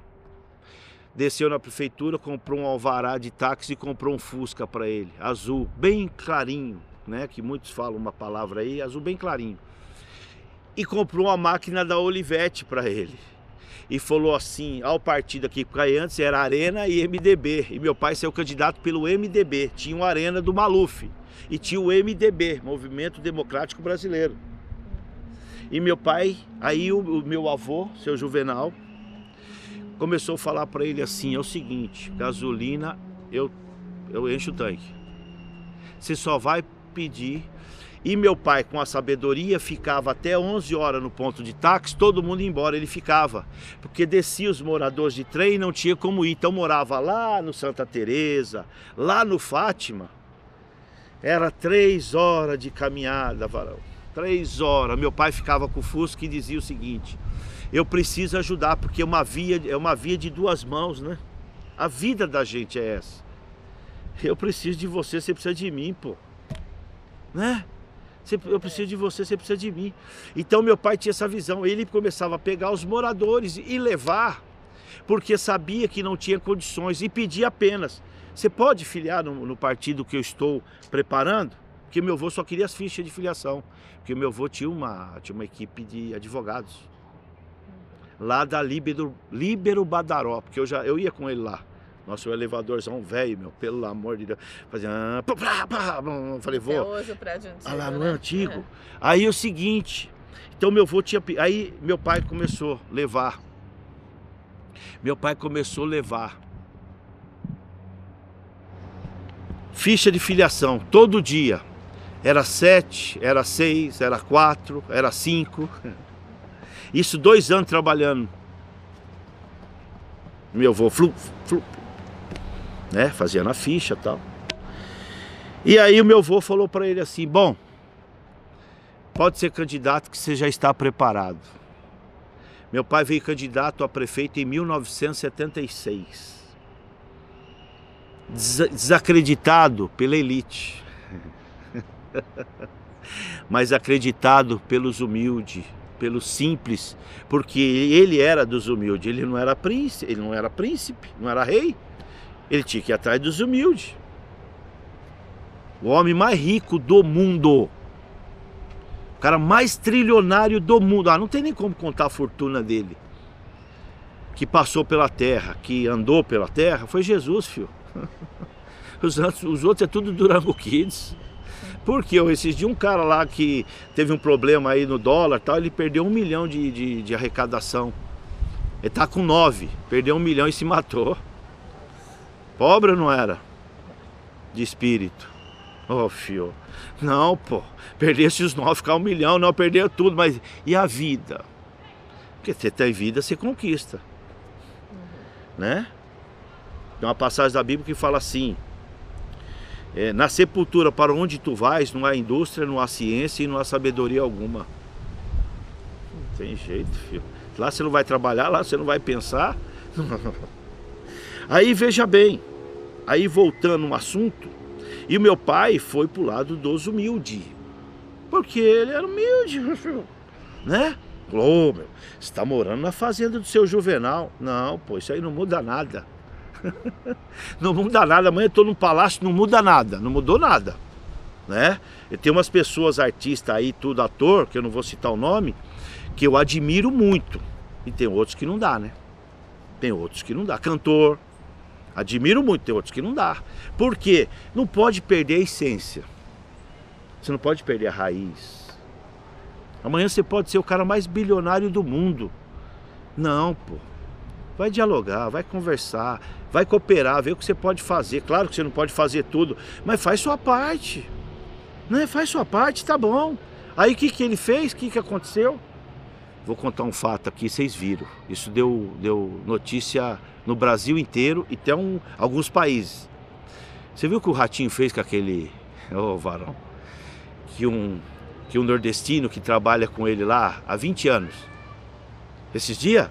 desceu na prefeitura, comprou um alvará de táxi e comprou um Fusca para ele, azul, bem clarinho, né? Que muitos falam uma palavra aí, azul bem clarinho. E comprou uma máquina da Olivetti para ele. E falou assim, ao partido aqui, porque antes era Arena e MDB. E meu pai saiu candidato pelo MDB. Tinha uma Arena do Maluf. E tinha o MDB, Movimento Democrático Brasileiro. E meu pai, aí o, o meu avô, seu Juvenal, começou a falar para ele assim: é o seguinte, gasolina eu, eu encho o tanque. Você só vai pedir. E meu pai, com a sabedoria, ficava até 11 horas no ponto de táxi, todo mundo ia embora, ele ficava. Porque descia os moradores de trem não tinha como ir. Então morava lá no Santa Teresa, lá no Fátima. Era três horas de caminhada, varão. Três horas. Meu pai ficava com o Fusca e dizia o seguinte: eu preciso ajudar, porque é uma via, é uma via de duas mãos, né? A vida da gente é essa. Eu preciso de você, você precisa de mim, pô. Né? Eu preciso de você, você precisa de mim. Então meu pai tinha essa visão. Ele começava a pegar os moradores e levar, porque sabia que não tinha condições e pedia apenas. Você pode filiar no, no partido que eu estou preparando? Porque meu avô só queria as fichas de filiação. Porque meu avô tinha uma, tinha uma equipe de advogados lá da Líbero, Líbero Badaró, porque eu já eu ia com ele lá. Nossa, o elevadorzão velho, meu, pelo amor de Deus. Fazia. Ah, pá, pá, falei, vou. hoje o prédio antigo. Ah, lá no né? antigo. É. Aí é o seguinte. Então meu avô tinha. Aí meu pai começou a levar. Meu pai começou a levar. Ficha de filiação, todo dia. Era sete, era seis, era quatro, era cinco. Isso dois anos trabalhando. Meu avô, flup, flup, né? Fazia na ficha e tal. E aí o meu avô falou para ele assim: Bom, pode ser candidato que você já está preparado. Meu pai veio candidato a prefeito em 1976. Desacreditado pela elite, mas acreditado pelos humildes, pelos simples, porque ele era dos humildes, ele não era príncipe, ele não era príncipe, não era rei. Ele tinha que ir atrás dos humildes. O homem mais rico do mundo. O cara mais trilionário do mundo. Ah, não tem nem como contar a fortuna dele. Que passou pela terra, que andou pela terra, foi Jesus, filho. Os outros, os outros é tudo Durango Kids. Porque eu dias um cara lá que teve um problema aí no dólar tal, ele perdeu um milhão de, de, de arrecadação. Ele tá com nove, perdeu um milhão e se matou. Pobre não era? De espírito. Oh, fio. Não, pô. Perdesse os nove, ficar um milhão, não, perdeu tudo, mas e a vida? Porque você tem vida, você conquista. Né? Tem uma passagem da Bíblia que fala assim: é, na sepultura para onde tu vais, não há indústria, não há ciência e não há sabedoria alguma. Não tem jeito, filho. Lá você não vai trabalhar, lá você não vai pensar. Aí veja bem, aí voltando no assunto, e o meu pai foi pro lado dos humildes. Porque ele era humilde, né? Falou, oh, meu, você está morando na fazenda do seu Juvenal. Não, pô, isso aí não muda nada. Não muda nada. Amanhã eu estou num palácio, não muda nada. Não mudou nada. Né? E tem umas pessoas, artistas aí, tudo ator, que eu não vou citar o nome, que eu admiro muito. E tem outros que não dá, né? Tem outros que não dá. Cantor, admiro muito, tem outros que não dá. Por quê? Não pode perder a essência. Você não pode perder a raiz. Amanhã você pode ser o cara mais bilionário do mundo. Não, pô. Vai dialogar, vai conversar, vai cooperar, ver o que você pode fazer. Claro que você não pode fazer tudo, mas faz sua parte. Né? Faz sua parte, tá bom. Aí o que, que ele fez? O que, que aconteceu? Vou contar um fato aqui, vocês viram. Isso deu, deu notícia no Brasil inteiro e até um, alguns países. Você viu o que o Ratinho fez com aquele. Ô oh, varão. Que um, que um nordestino que trabalha com ele lá há 20 anos. Esses dias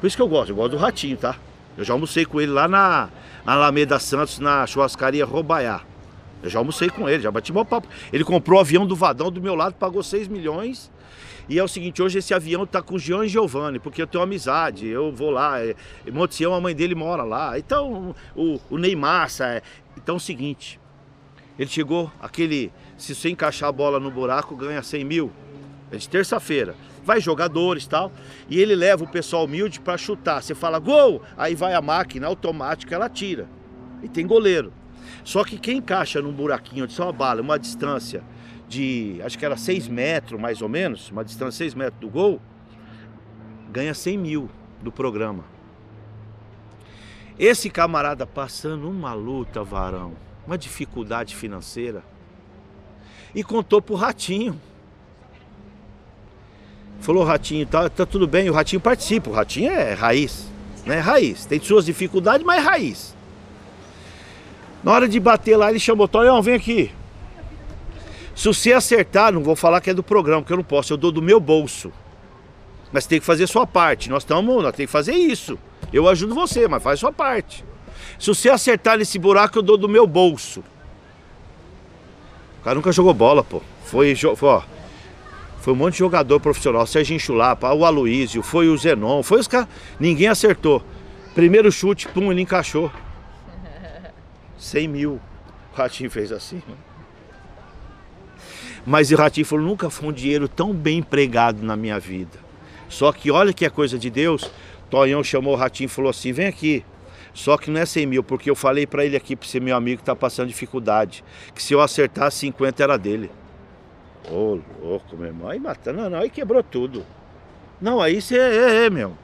por isso que eu gosto, eu gosto do ratinho, tá? Eu já almocei com ele lá na, na Alameda Santos, na churrascaria Robaiá. Eu já almocei com ele, já bati meu papo. Ele comprou o avião do Vadão do meu lado, pagou 6 milhões. E é o seguinte, hoje esse avião tá com o Jean Giovanni, porque eu tenho amizade, eu vou lá. É, a mãe dele mora lá. Então, o, o Neymar, é, então é o seguinte, ele chegou, aquele, se você encaixar a bola no buraco, ganha 100 mil. É de terça-feira vai jogadores tal, e ele leva o pessoal humilde para chutar. Você fala gol, aí vai a máquina automática, ela tira. E tem goleiro. Só que quem encaixa num buraquinho de só uma bala, uma distância de, acho que era 6 metros mais ou menos, uma distância de 6 metros do gol, ganha 100 mil do programa. Esse camarada passando uma luta, varão, uma dificuldade financeira, e contou pro ratinho. Falou Ratinho, tá, tá tudo bem, o Ratinho participa, o Ratinho é raiz, né? Raiz. Tem suas dificuldades, mas é raiz. Na hora de bater lá, ele chamou, Tonhão, vem aqui. Se você acertar, não vou falar que é do programa, porque eu não posso, eu dou do meu bolso. Mas tem que fazer sua parte. Nós estamos, nós temos que fazer isso. Eu ajudo você, mas faz sua parte. Se você acertar nesse buraco, eu dou do meu bolso. O cara nunca jogou bola, pô. Foi, foi ó, foi um monte de jogador profissional, Serginho Chulapa, o Aloísio, foi o Zenon, foi os caras. Ninguém acertou. Primeiro chute, pum, ele encaixou. 100 mil. O Ratinho fez assim. Mas o Ratinho falou: nunca foi um dinheiro tão bem empregado na minha vida. Só que olha que é coisa de Deus. Tonhão chamou o Ratinho e falou assim: vem aqui. Só que não é 100 mil, porque eu falei para ele aqui, para ser meu amigo que tá passando dificuldade, que se eu acertar 50 era dele. Ô, oh, louco, meu irmão. Aí matando, não, não, aí quebrou tudo. Não, aí você é, é, é, meu.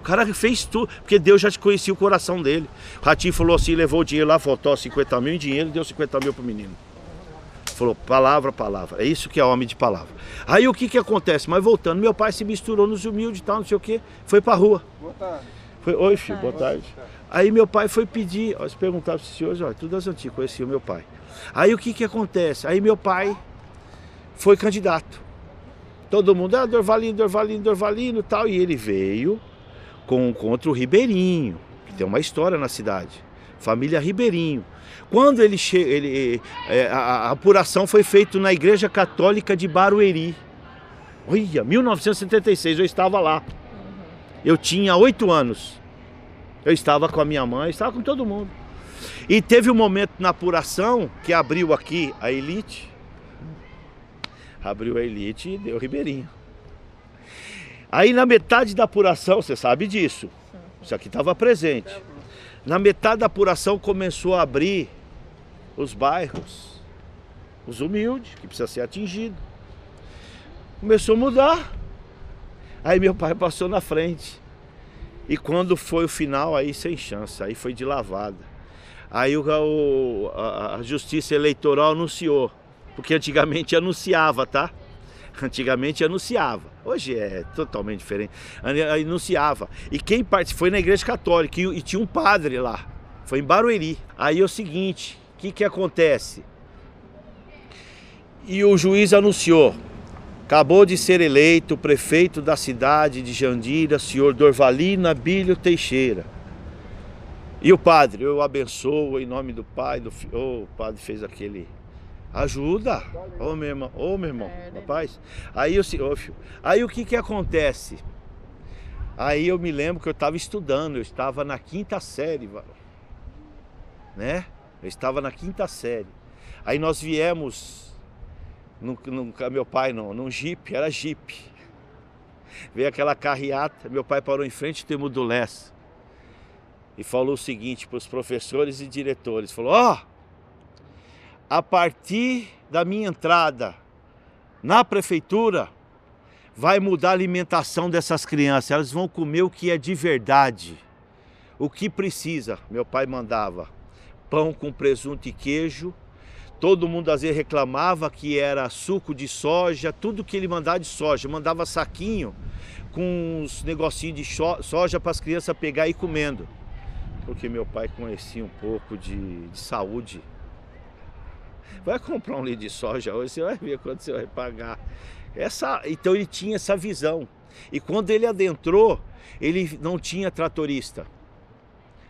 O cara fez tudo, porque Deus já te conhecia o coração dele. O Ratinho falou assim, levou o dinheiro lá, faltou 50 mil em dinheiro e deu 50 mil pro menino. Falou, palavra, palavra. É isso que é homem de palavra. Aí o que que acontece? Mas voltando, meu pai se misturou nos humildes e tal, não sei o que, foi pra rua. Boa tarde. Foi, Oi, filho, boa tarde. Aí meu pai foi pedir, ó, se perguntar para os senhores, ó, tudo das antigas, conhecia o meu pai. Aí o que que acontece? Aí meu pai foi candidato. Todo mundo, ah, Dorvalino, Dorvalino, Dorvalino tal. E ele veio com, contra o Ribeirinho, que tem uma história na cidade. família Ribeirinho. Quando ele, che... ele é, a, a apuração foi feita na Igreja Católica de Barueri. Olha, 1976, eu estava lá. Eu tinha oito anos. Eu estava com a minha mãe, estava com todo mundo. E teve um momento na apuração que abriu aqui a elite. Abriu a elite e deu Ribeirinho. Aí na metade da apuração, você sabe disso. Isso aqui estava presente. Na metade da apuração começou a abrir os bairros, os humildes, que precisa ser atingido. Começou a mudar. Aí meu pai passou na frente. E quando foi o final, aí sem chance, aí foi de lavada. Aí o, a, a Justiça Eleitoral anunciou, porque antigamente anunciava, tá? Antigamente anunciava. Hoje é totalmente diferente. Anunciava. E quem participou foi na igreja católica e, tinha um padre lá. Foi em Barueri. Aí é o seguinte, o que, que acontece? E o juiz anunciou, Acabou de ser eleito prefeito da cidade de Jandira, senhor Dorvalino Abílio Teixeira. E o padre, eu abençoo em nome do Pai, do Filho. Oh, o padre fez aquele. Ajuda! Ô oh, meu irmão, ô oh, meu irmão, rapaz. Aí, eu, oh, filho. aí o que que acontece? Aí eu me lembro que eu estava estudando, eu estava na quinta série, né? Eu estava na quinta série. Aí nós viemos Nunca, meu pai não, num jipe, era jipe. Veio aquela carreata, meu pai parou em frente do Leste e falou o seguinte para os professores e diretores: falou, ó, oh, a partir da minha entrada na prefeitura, vai mudar a alimentação dessas crianças, elas vão comer o que é de verdade, o que precisa. Meu pai mandava pão com presunto e queijo Todo mundo às vezes reclamava que era suco de soja, tudo que ele mandava de soja, mandava saquinho com uns negocinhos de soja para as crianças pegar e ir comendo. Porque meu pai conhecia um pouco de, de saúde. Vai comprar um litro de soja hoje, você vai ver quanto você vai pagar. Essa, então ele tinha essa visão. E quando ele adentrou, ele não tinha tratorista.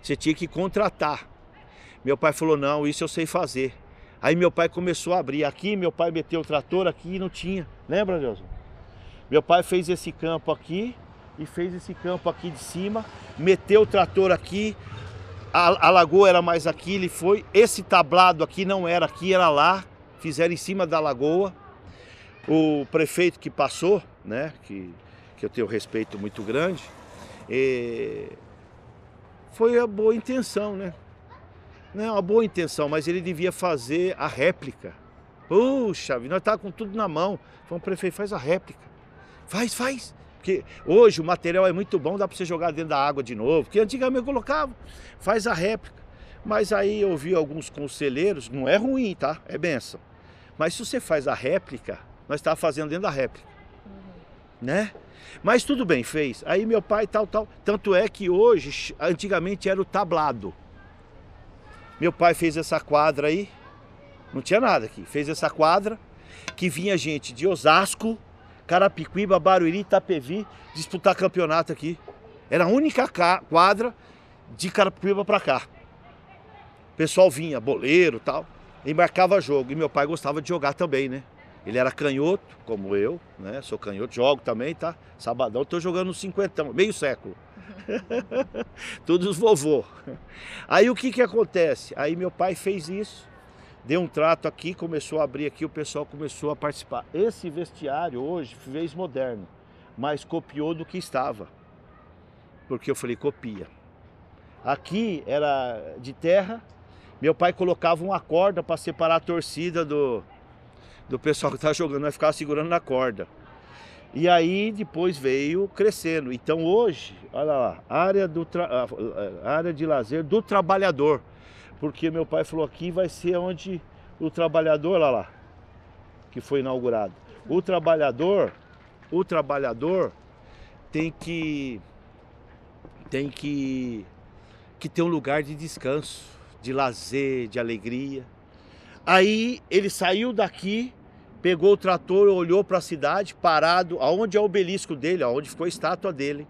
Você tinha que contratar. Meu pai falou: não, isso eu sei fazer. Aí meu pai começou a abrir aqui, meu pai meteu o trator aqui e não tinha. Lembra, Deus? Meu pai fez esse campo aqui e fez esse campo aqui de cima, meteu o trator aqui, a, a lagoa era mais aqui, ele foi. Esse tablado aqui não era aqui, era lá, fizeram em cima da lagoa. O prefeito que passou, né, que, que eu tenho respeito muito grande, foi a boa intenção, né? Não é uma boa intenção, mas ele devia fazer a réplica. Puxa, nós estávamos com tudo na mão. Falamos, prefeito, faz a réplica. Faz, faz. Porque hoje o material é muito bom, dá para você jogar dentro da água de novo. Porque antigamente eu colocava, faz a réplica. Mas aí eu vi alguns conselheiros, não é ruim, tá? É benção. Mas se você faz a réplica, nós estávamos fazendo dentro da réplica. Uhum. Né? Mas tudo bem, fez. Aí meu pai tal, tal. Tanto é que hoje, antigamente era o tablado. Meu pai fez essa quadra aí, não tinha nada aqui, fez essa quadra que vinha gente de Osasco, Carapicuíba, Barueri, Itapevi disputar campeonato aqui. Era a única quadra de Carapicuíba para cá. O pessoal vinha, boleiro tal, e marcava jogo. E meu pai gostava de jogar também, né? Ele era canhoto, como eu, né? Sou canhoto, jogo também, tá? Sabadão, tô jogando no cinquentão, meio século. Todos vovô. Aí o que que acontece? Aí meu pai fez isso, deu um trato aqui, começou a abrir aqui, o pessoal começou a participar. Esse vestiário hoje fez moderno, mas copiou do que estava. Porque eu falei, copia. Aqui era de terra, meu pai colocava uma corda para separar a torcida do, do pessoal que estava jogando, vai ficar segurando na corda. E aí depois veio crescendo. Então hoje, olha lá, área, do área de lazer do trabalhador. Porque meu pai falou aqui vai ser onde o trabalhador, lá lá, que foi inaugurado. O trabalhador, o trabalhador tem que tem que que ter um lugar de descanso, de lazer, de alegria. Aí ele saiu daqui pegou o trator, olhou para a cidade, parado, aonde é o obelisco dele, aonde ficou a estátua dele.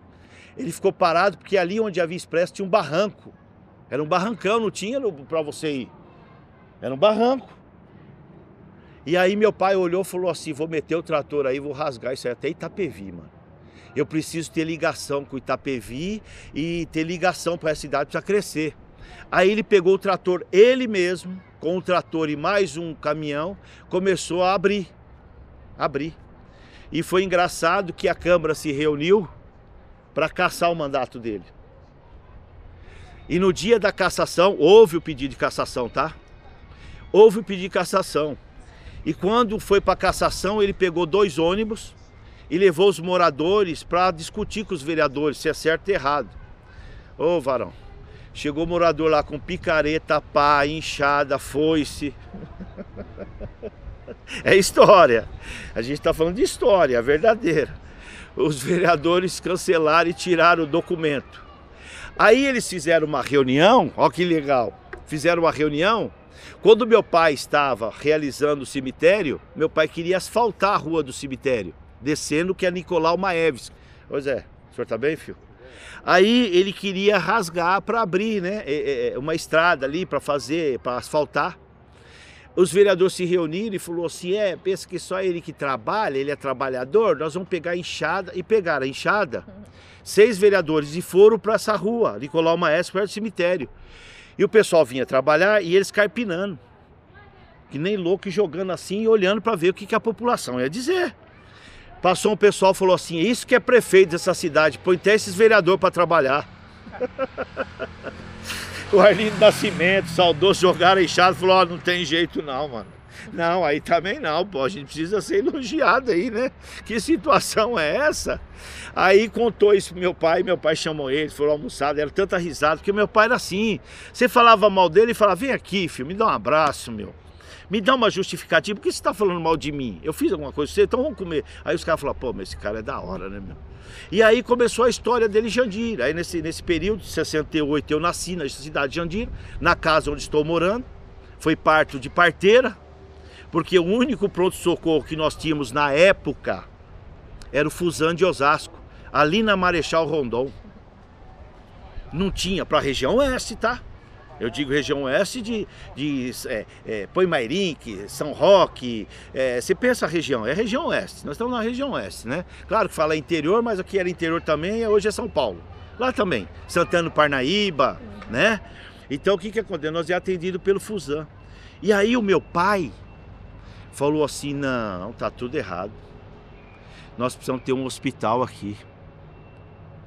Ele ficou parado porque ali onde havia expresso tinha um barranco. Era um barrancão, não tinha para você ir. Era um barranco. E aí meu pai olhou e falou assim: vou meter o trator aí, vou rasgar isso aí até Itapevi, mano. Eu preciso ter ligação com Itapevi e ter ligação para essa cidade para crescer. Aí ele pegou o trator, ele mesmo, com o trator e mais um caminhão, começou a abrir. Abrir. E foi engraçado que a Câmara se reuniu para caçar o mandato dele. E no dia da cassação, houve o pedido de cassação, tá? Houve o pedido de cassação. E quando foi para cassação, ele pegou dois ônibus e levou os moradores para discutir com os vereadores se é certo ou errado. Ô varão, chegou o morador lá com picareta, pá, inchada, foice. é história. A gente está falando de história, verdadeira. Os vereadores cancelaram e tiraram o documento. Aí eles fizeram uma reunião, ó que legal. Fizeram uma reunião. Quando meu pai estava realizando o cemitério, meu pai queria asfaltar a rua do cemitério, descendo que é Nicolau Maeves. Pois é, o senhor tá bem, filho? Aí ele queria rasgar para abrir, né, uma estrada ali para fazer, para asfaltar. Os vereadores se reuniram e falou assim: é, pensa que só ele que trabalha, ele é trabalhador, nós vamos pegar a enxada e pegar a enxada seis vereadores e foram para essa rua, Nicolau Maestro, perto do cemitério. E o pessoal vinha trabalhar e eles carpinando, que nem louco, jogando assim e olhando para ver o que, que a população ia dizer. Passou um pessoal falou assim: Isso que é prefeito dessa cidade, põe até esses vereadores para trabalhar. o Arlindo Nascimento, saudoso, jogaram enxado, falou: oh, Não tem jeito não, mano. Não, aí também não, pô, a gente precisa ser elogiado aí, né? Que situação é essa? Aí contou isso pro meu pai, meu pai chamou ele, foram almoçar, era tanta risada, porque meu pai era assim. Você falava mal dele e falava, vem aqui, filho, me dá um abraço, meu. Me dá uma justificativa, por que você tá falando mal de mim? Eu fiz alguma coisa você, então vamos comer. Aí os caras falaram, pô, mas esse cara é da hora, né, meu? E aí começou a história dele em Jandira. Aí nesse, nesse período de 68 eu nasci na cidade de Jandira, na casa onde estou morando. Foi parto de parteira, porque o único pronto-socorro que nós tínhamos na época era o Fusan de Osasco, ali na Marechal Rondon. Não tinha para a região oeste, tá? Eu digo região oeste de, de é, é, Poimairink, São Roque. É, você pensa a região, é região oeste. Nós estamos na região oeste, né? Claro que fala interior, mas aqui era interior também, hoje é São Paulo. Lá também, Santana Parnaíba, né? Então o que, que aconteceu? Nós é atendido pelo Fusan. E aí o meu pai, falou assim: não, tá tudo errado. Nós precisamos ter um hospital aqui.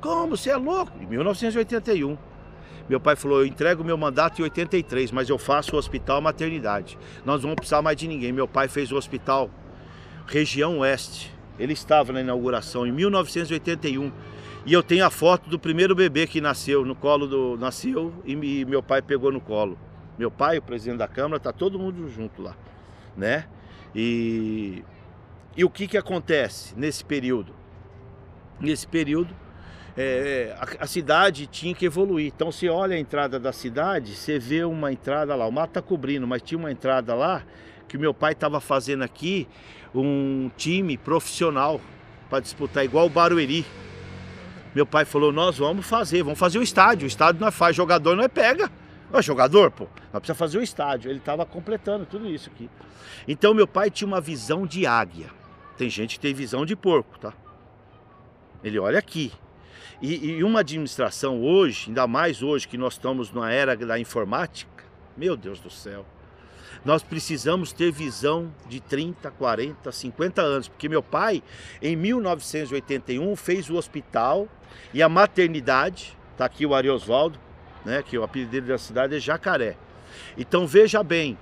Como? Você é louco? Em 1981. Meu pai falou: eu entrego meu mandato em 83, mas eu faço o hospital maternidade. Nós não vamos precisar mais de ninguém. Meu pai fez o hospital região oeste. Ele estava na inauguração em 1981. E eu tenho a foto do primeiro bebê que nasceu no colo do. Nasceu e meu pai pegou no colo. Meu pai, o presidente da Câmara, tá todo mundo junto lá, né? E, e o que, que acontece nesse período? Nesse período, é, a, a, cidade tinha que evoluir. Então, você olha a entrada da cidade, você vê uma entrada lá. O mato está cobrindo, mas tinha uma entrada lá que meu pai estava fazendo aqui um time profissional para disputar, igual o Barueri. Meu pai falou: Nós vamos fazer, vamos fazer o estádio. O estádio não é faz, jogador não é pega. Ó, jogador, pô, nós precisamos fazer o estádio. Ele estava completando tudo isso aqui. Então meu pai tinha uma visão de águia. Tem gente que tem visão de porco, tá? Ele olha aqui. E, e uma administração hoje, ainda mais hoje que nós estamos na era da informática, meu Deus do céu. Nós precisamos ter visão de 30, 40, 50 anos, porque meu pai, em 1981, fez o hospital e a maternidade, tá aqui o Ari Osvaldo, né, que o apelido dele da cidade é Jacaré. Então veja bem,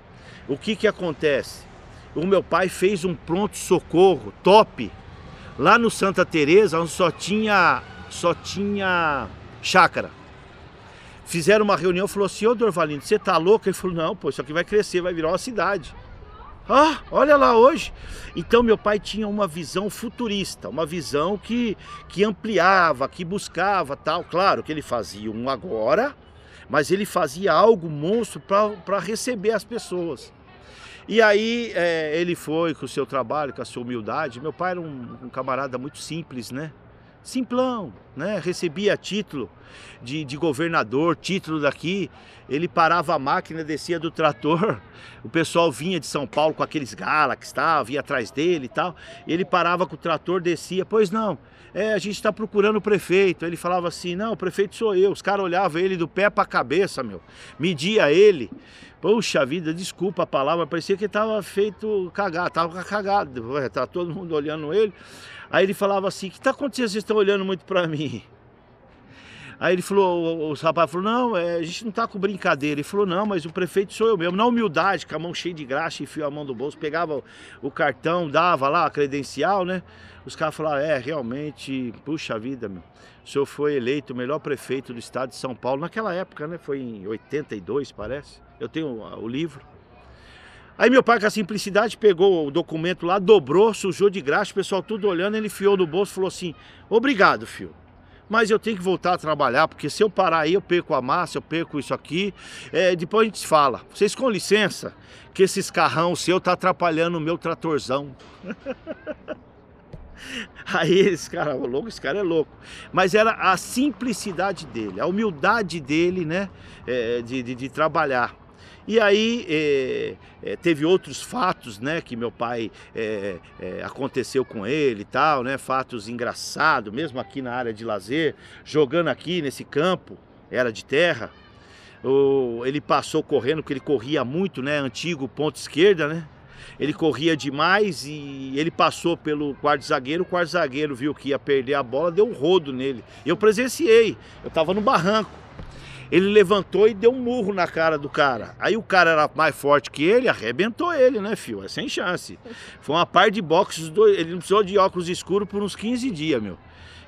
o que que acontece? O meu pai fez um pronto socorro top lá no Santa Teresa, onde só tinha só tinha chácara. Fizeram uma reunião, falou assim: "Ô Dorvalino, você tá louco?" Ele falou: "Não, pô, isso aqui vai crescer, vai virar uma cidade." Ah, olha lá hoje. Então meu pai tinha uma visão futurista, uma visão que, que ampliava, que buscava tal. Claro que ele fazia um agora, mas ele fazia algo monstro para receber as pessoas. E aí é, ele foi com o seu trabalho, com a sua humildade. Meu pai era um, um camarada muito simples, né? simplão, né? Recebia título de, de governador, título daqui. Ele parava a máquina, descia do trator. O pessoal vinha de São Paulo com aqueles Galax, tal, vinha atrás dele e tal. Ele parava com o trator, descia. Pois não, é, a gente está procurando o prefeito. Ele falava assim: não, o prefeito sou eu. Os caras olhavam ele do pé para a cabeça, meu. Media ele. Puxa vida, desculpa a palavra, parecia que estava feito cagado, estava cagado, tá todo mundo olhando ele. Aí ele falava assim: O que está acontecendo? Vocês estão olhando muito para mim. Aí ele falou, os rapazes falou, não, é, a gente não tá com brincadeira. Ele falou, não, mas o prefeito sou eu mesmo. Na humildade, com a mão cheia de graxa, enfiou a mão do bolso, pegava o cartão, dava lá a credencial, né? Os caras falaram, é, realmente, puxa vida, meu. O senhor foi eleito o melhor prefeito do estado de São Paulo. Naquela época, né? Foi em 82, parece. Eu tenho o livro. Aí meu pai, com a simplicidade, pegou o documento lá, dobrou, sujou de graxa, o pessoal tudo olhando, ele enfiou no bolso e falou assim: Obrigado, filho. Mas eu tenho que voltar a trabalhar, porque se eu parar aí, eu perco a massa, eu perco isso aqui. É, depois a gente fala. Vocês com licença, que esses carrão seu tá atrapalhando o meu tratorzão. Aí esse cara é louco, esse cara é louco. Mas era a simplicidade dele, a humildade dele, né? É, de, de, de trabalhar. E aí é, é, teve outros fatos, né, que meu pai é, é, aconteceu com ele e tal, né, fatos engraçados, mesmo aqui na área de lazer, jogando aqui nesse campo, era de terra. O, ele passou correndo, porque ele corria muito, né, antigo ponto esquerda, né, ele corria demais e ele passou pelo quarto zagueiro, o quarto zagueiro viu que ia perder a bola, deu um rodo nele. Eu presenciei, eu estava no barranco. Ele levantou e deu um murro na cara do cara. Aí o cara era mais forte que ele, arrebentou ele, né, filho? É sem chance. Foi uma par de boxes, ele não precisou de óculos escuros por uns 15 dias, meu.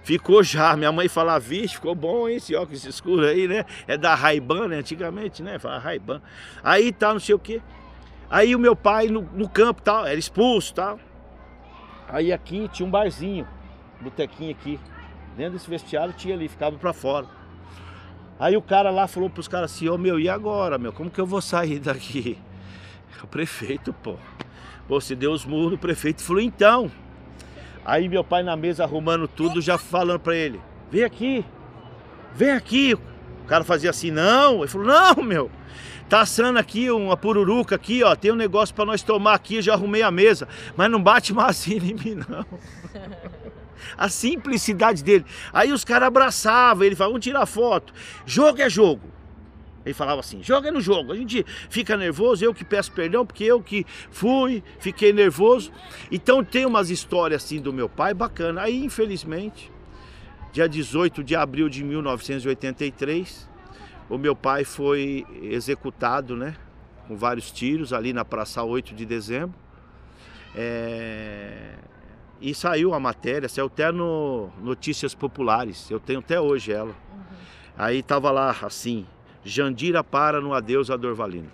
Ficou já, minha mãe falava, vixe, ficou bom hein, esse óculos escuro aí, né? É da Ray-Ban, né? Antigamente, né? Fala Ray-Ban. Aí tá, não sei o quê. Aí o meu pai no, no campo tal, era expulso tal. Aí aqui tinha um barzinho, botequinho aqui. Dentro desse vestiário tinha ali, ficava para fora. Aí o cara lá falou pros caras assim, ô oh, meu, e agora, meu? Como que eu vou sair daqui? O prefeito, pô. Você deu os murros no prefeito falou, então. Aí meu pai na mesa arrumando tudo, já falando pra ele, vem aqui, vem aqui. O cara fazia assim, não. Ele falou, não, meu. Tá assando aqui uma pururuca aqui, ó. Tem um negócio para nós tomar aqui, já arrumei a mesa. Mas não bate mais assim em mim, não. a simplicidade dele. Aí os caras abraçavam, ele falava, vamos tirar foto. Jogo é jogo. Ele falava assim, jogo é no jogo. A gente fica nervoso, eu que peço perdão, porque eu que fui, fiquei nervoso. Então tem umas histórias assim do meu pai, bacana. Aí, infelizmente, dia 18 de abril de 1983, o meu pai foi executado, né? Com vários tiros ali na Praça 8 de dezembro. É... E saiu a matéria, saiu até no Notícias Populares, eu tenho até hoje ela. Uhum. Aí tava lá assim, Jandira para no adeus a Dorvalino.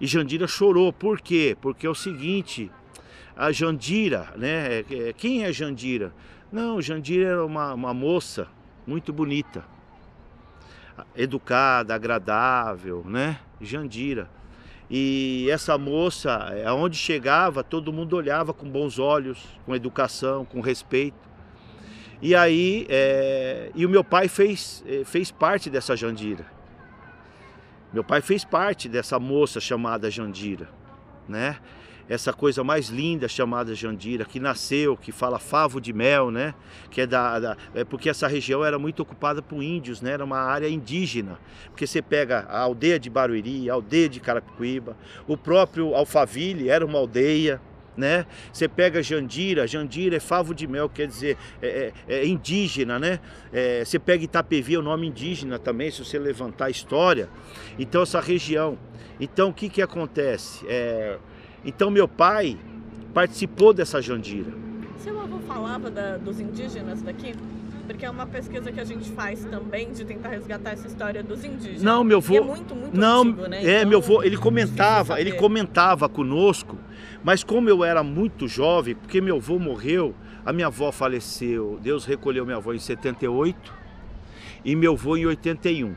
E Jandira chorou, por quê? Porque é o seguinte, a Jandira, né? É, é, quem é Jandira? Não, Jandira era uma, uma moça muito bonita, educada, agradável, né? Jandira. E essa moça, aonde chegava, todo mundo olhava com bons olhos, com educação, com respeito. E aí, é, e o meu pai fez, é, fez parte dessa Jandira. Meu pai fez parte dessa moça chamada Jandira, né? Essa coisa mais linda chamada Jandira, que nasceu, que fala favo de mel, né? Que é da, da é porque essa região era muito ocupada por índios, né? Era uma área indígena. Porque você pega a aldeia de Barueri, a aldeia de Carapicuíba, o próprio Alphaville era uma aldeia, né? Você pega Jandira, Jandira é favo de mel, quer dizer, é, é, é indígena, né? É, você pega Itapevi, é o nome indígena também, se você levantar a história. Então essa região. Então o que que acontece? É, então meu pai participou dessa Jandira. Seu avô falava da, dos indígenas daqui? Porque é uma pesquisa que a gente faz também de tentar resgatar essa história dos indígenas. Não, meu avô. é muito, muito não, antigo, né? É, então, meu avô, ele comentava, ele comentava conosco, mas como eu era muito jovem, porque meu avô morreu, a minha avó faleceu, Deus recolheu minha avó em 78 e meu avô em 81.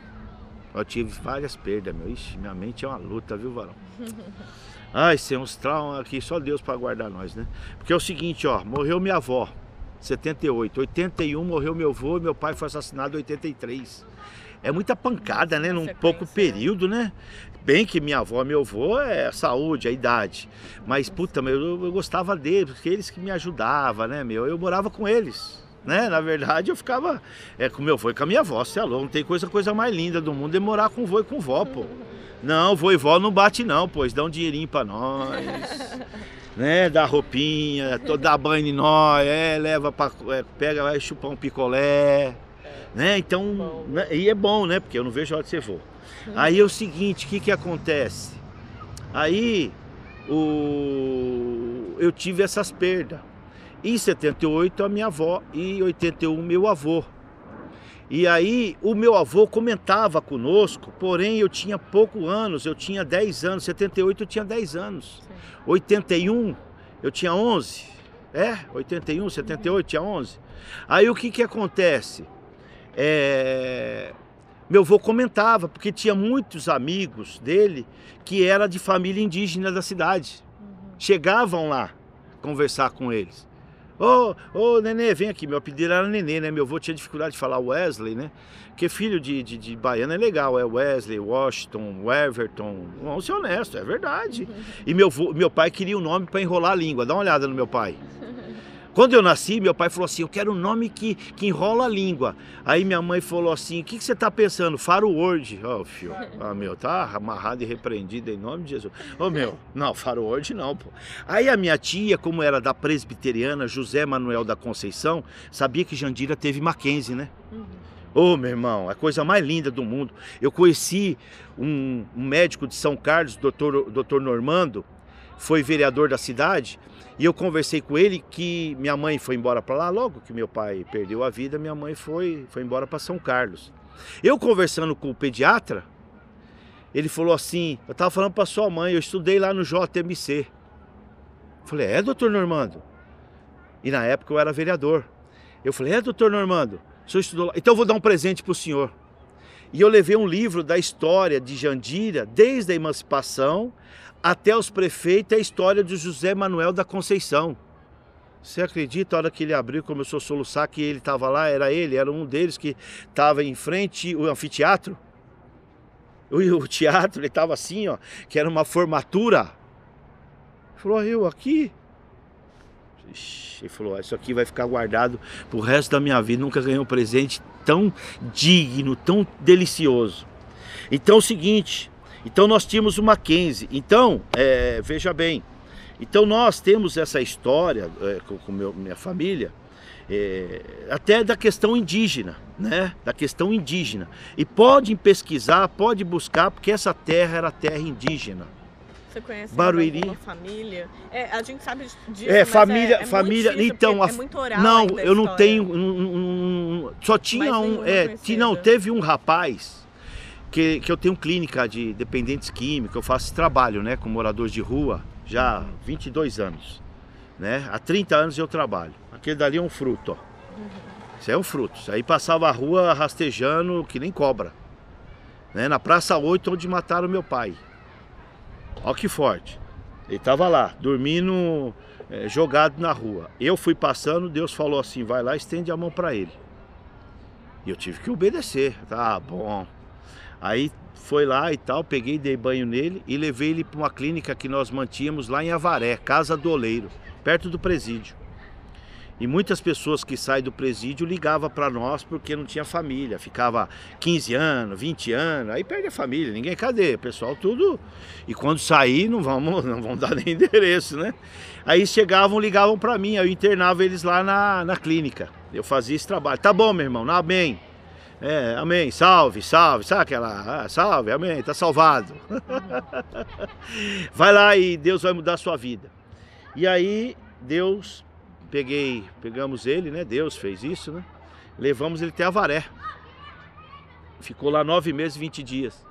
Eu tive várias perdas, meu. Ixi, minha mente é uma luta, viu, varão? Ai, tem uns traumas aqui, só Deus para guardar nós, né? Porque é o seguinte, ó, morreu minha avó. 78. 81 morreu meu avô e meu pai foi assassinado em 83. É muita pancada, né? Num pouco período, né? Bem que minha avó meu avô é a saúde, a idade. Mas, puta, meu, eu, eu gostava deles, porque eles que me ajudavam, né, meu? Eu morava com eles. Né? Na verdade, eu ficava é, com meu avô e com a minha avó, você é louco. Não tem coisa, coisa mais linda do mundo é morar com vô e com vó, pô. Não, vô e vó não bate não, pois dá um dinheirinho pra nós. né? Dá roupinha, dá banho em nós, é, leva pra, é, pega, vai chupar um picolé. Né? Então, né? e é bom, né? Porque eu não vejo a hora de ser vô. Aí é o seguinte, o que que acontece? Aí o... eu tive essas perdas. Em 78 a minha avó e 81 meu avô. E aí o meu avô comentava conosco, porém eu tinha pouco anos, eu tinha 10 anos, 78 eu tinha 10 anos. Sim. 81 eu tinha 11. É, 81, 78 tinha 11. Aí o que que acontece? É... Meu avô comentava, porque tinha muitos amigos dele que era de família indígena da cidade. Uhum. Chegavam lá conversar com eles. Ô, oh, ô, oh, Nenê, vem aqui. Meu apelido era Nenê, né? Meu avô tinha dificuldade de falar Wesley, né? Porque filho de, de, de baiano é legal, é Wesley, Washington, Everton. Vamos ser honesto, é verdade. E meu, meu pai queria um nome para enrolar a língua. Dá uma olhada no meu pai. Quando eu nasci, meu pai falou assim: Eu quero um nome que, que enrola a língua. Aí minha mãe falou assim: O que, que você está pensando? Faro Word. Ó, oh, filho, ah, meu, tá amarrado e repreendido em nome de Jesus. Ô, oh, meu, não, Faro Word não, pô. Aí a minha tia, como era da presbiteriana, José Manuel da Conceição, sabia que Jandira teve Mackenzie, né? Ô, oh, meu irmão, a coisa mais linda do mundo. Eu conheci um, um médico de São Carlos, doutor, doutor Normando, foi vereador da cidade. E eu conversei com ele que minha mãe foi embora para lá, logo que meu pai perdeu a vida, minha mãe foi, foi embora para São Carlos. Eu conversando com o pediatra, ele falou assim: Eu estava falando para sua mãe, eu estudei lá no JMC. Eu falei: É, doutor Normando? E na época eu era vereador. Eu falei: É, doutor Normando? O senhor estudou lá? Então eu vou dar um presente para o senhor. E eu levei um livro da história de Jandira, desde a emancipação até os prefeitos, a história de José Manuel da Conceição. Você acredita, a hora que ele abriu, começou a soluçar que ele estava lá, era ele, era um deles que estava em frente ao anfiteatro. O, o teatro, ele estava assim, ó, que era uma formatura. Falou, eu aqui? Ele falou, isso aqui vai ficar guardado pro resto da minha vida. Nunca ganhei um presente tão digno, tão delicioso. Então é o seguinte, então nós tínhamos o Mackenzie. Então, é, veja bem, então nós temos essa história é, com, com meu, minha família, é, até da questão indígena, né? Da questão indígena. E podem pesquisar, pode buscar, porque essa terra era terra indígena. Você conhece Barueri. alguma família? É, a gente sabe disso, É, família, é, é família. então, a, é muito oral não, eu não tenho, um, um, só tinha um, é, não, teve um rapaz que, que eu tenho clínica de dependentes químicos, eu faço trabalho né, com moradores de rua já há 22 anos. Né? Há 30 anos eu trabalho. Aquele dali é um fruto, ó. Isso é um fruto. Isso aí passava a rua rastejando que nem cobra. Né? Na Praça 8, onde mataram meu pai. Olha que forte. Ele estava lá, dormindo, é, jogado na rua. Eu fui passando, Deus falou assim: vai lá, estende a mão para ele. E eu tive que obedecer. Tá bom. Aí foi lá e tal, peguei, dei banho nele e levei ele para uma clínica que nós mantínhamos lá em Avaré, Casa do Oleiro, perto do presídio. E muitas pessoas que saem do presídio ligavam para nós porque não tinha família, ficava 15 anos, 20 anos, aí perde a família, ninguém cadê? O pessoal tudo. E quando sair não vamos, não vão dar nem endereço, né? Aí chegavam, ligavam para mim, aí eu internava eles lá na, na clínica. Eu fazia esse trabalho. Tá bom, meu irmão, bem. É, amém, salve, salve, sabe aquela, ah, salve, amém, tá salvado. vai lá e Deus vai mudar a sua vida. E aí, Deus, peguei, pegamos ele, né, Deus fez isso, né, levamos ele até Avaré. Ficou lá nove meses, vinte dias.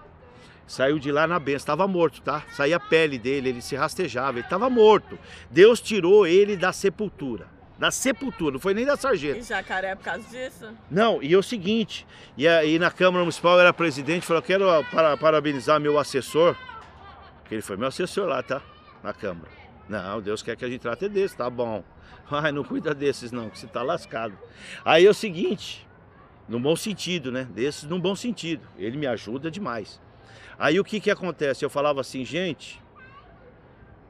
Saiu de lá na benção, estava morto, tá? Saía a pele dele, ele se rastejava, ele estava morto. Deus tirou ele da sepultura da sepultura, não foi nem da sarjeta. E jacaré por causa disso? Não, e é o seguinte, e aí na Câmara Municipal eu era presidente, falou, quero para, parabenizar meu assessor, que ele foi meu assessor lá, tá? Na Câmara. Não, Deus quer que a gente trate desse, tá bom. Ai, não cuida desses não, que você tá lascado. Aí é o seguinte, no bom sentido, né? Desses no bom sentido. Ele me ajuda demais. Aí o que que acontece? Eu falava assim, gente,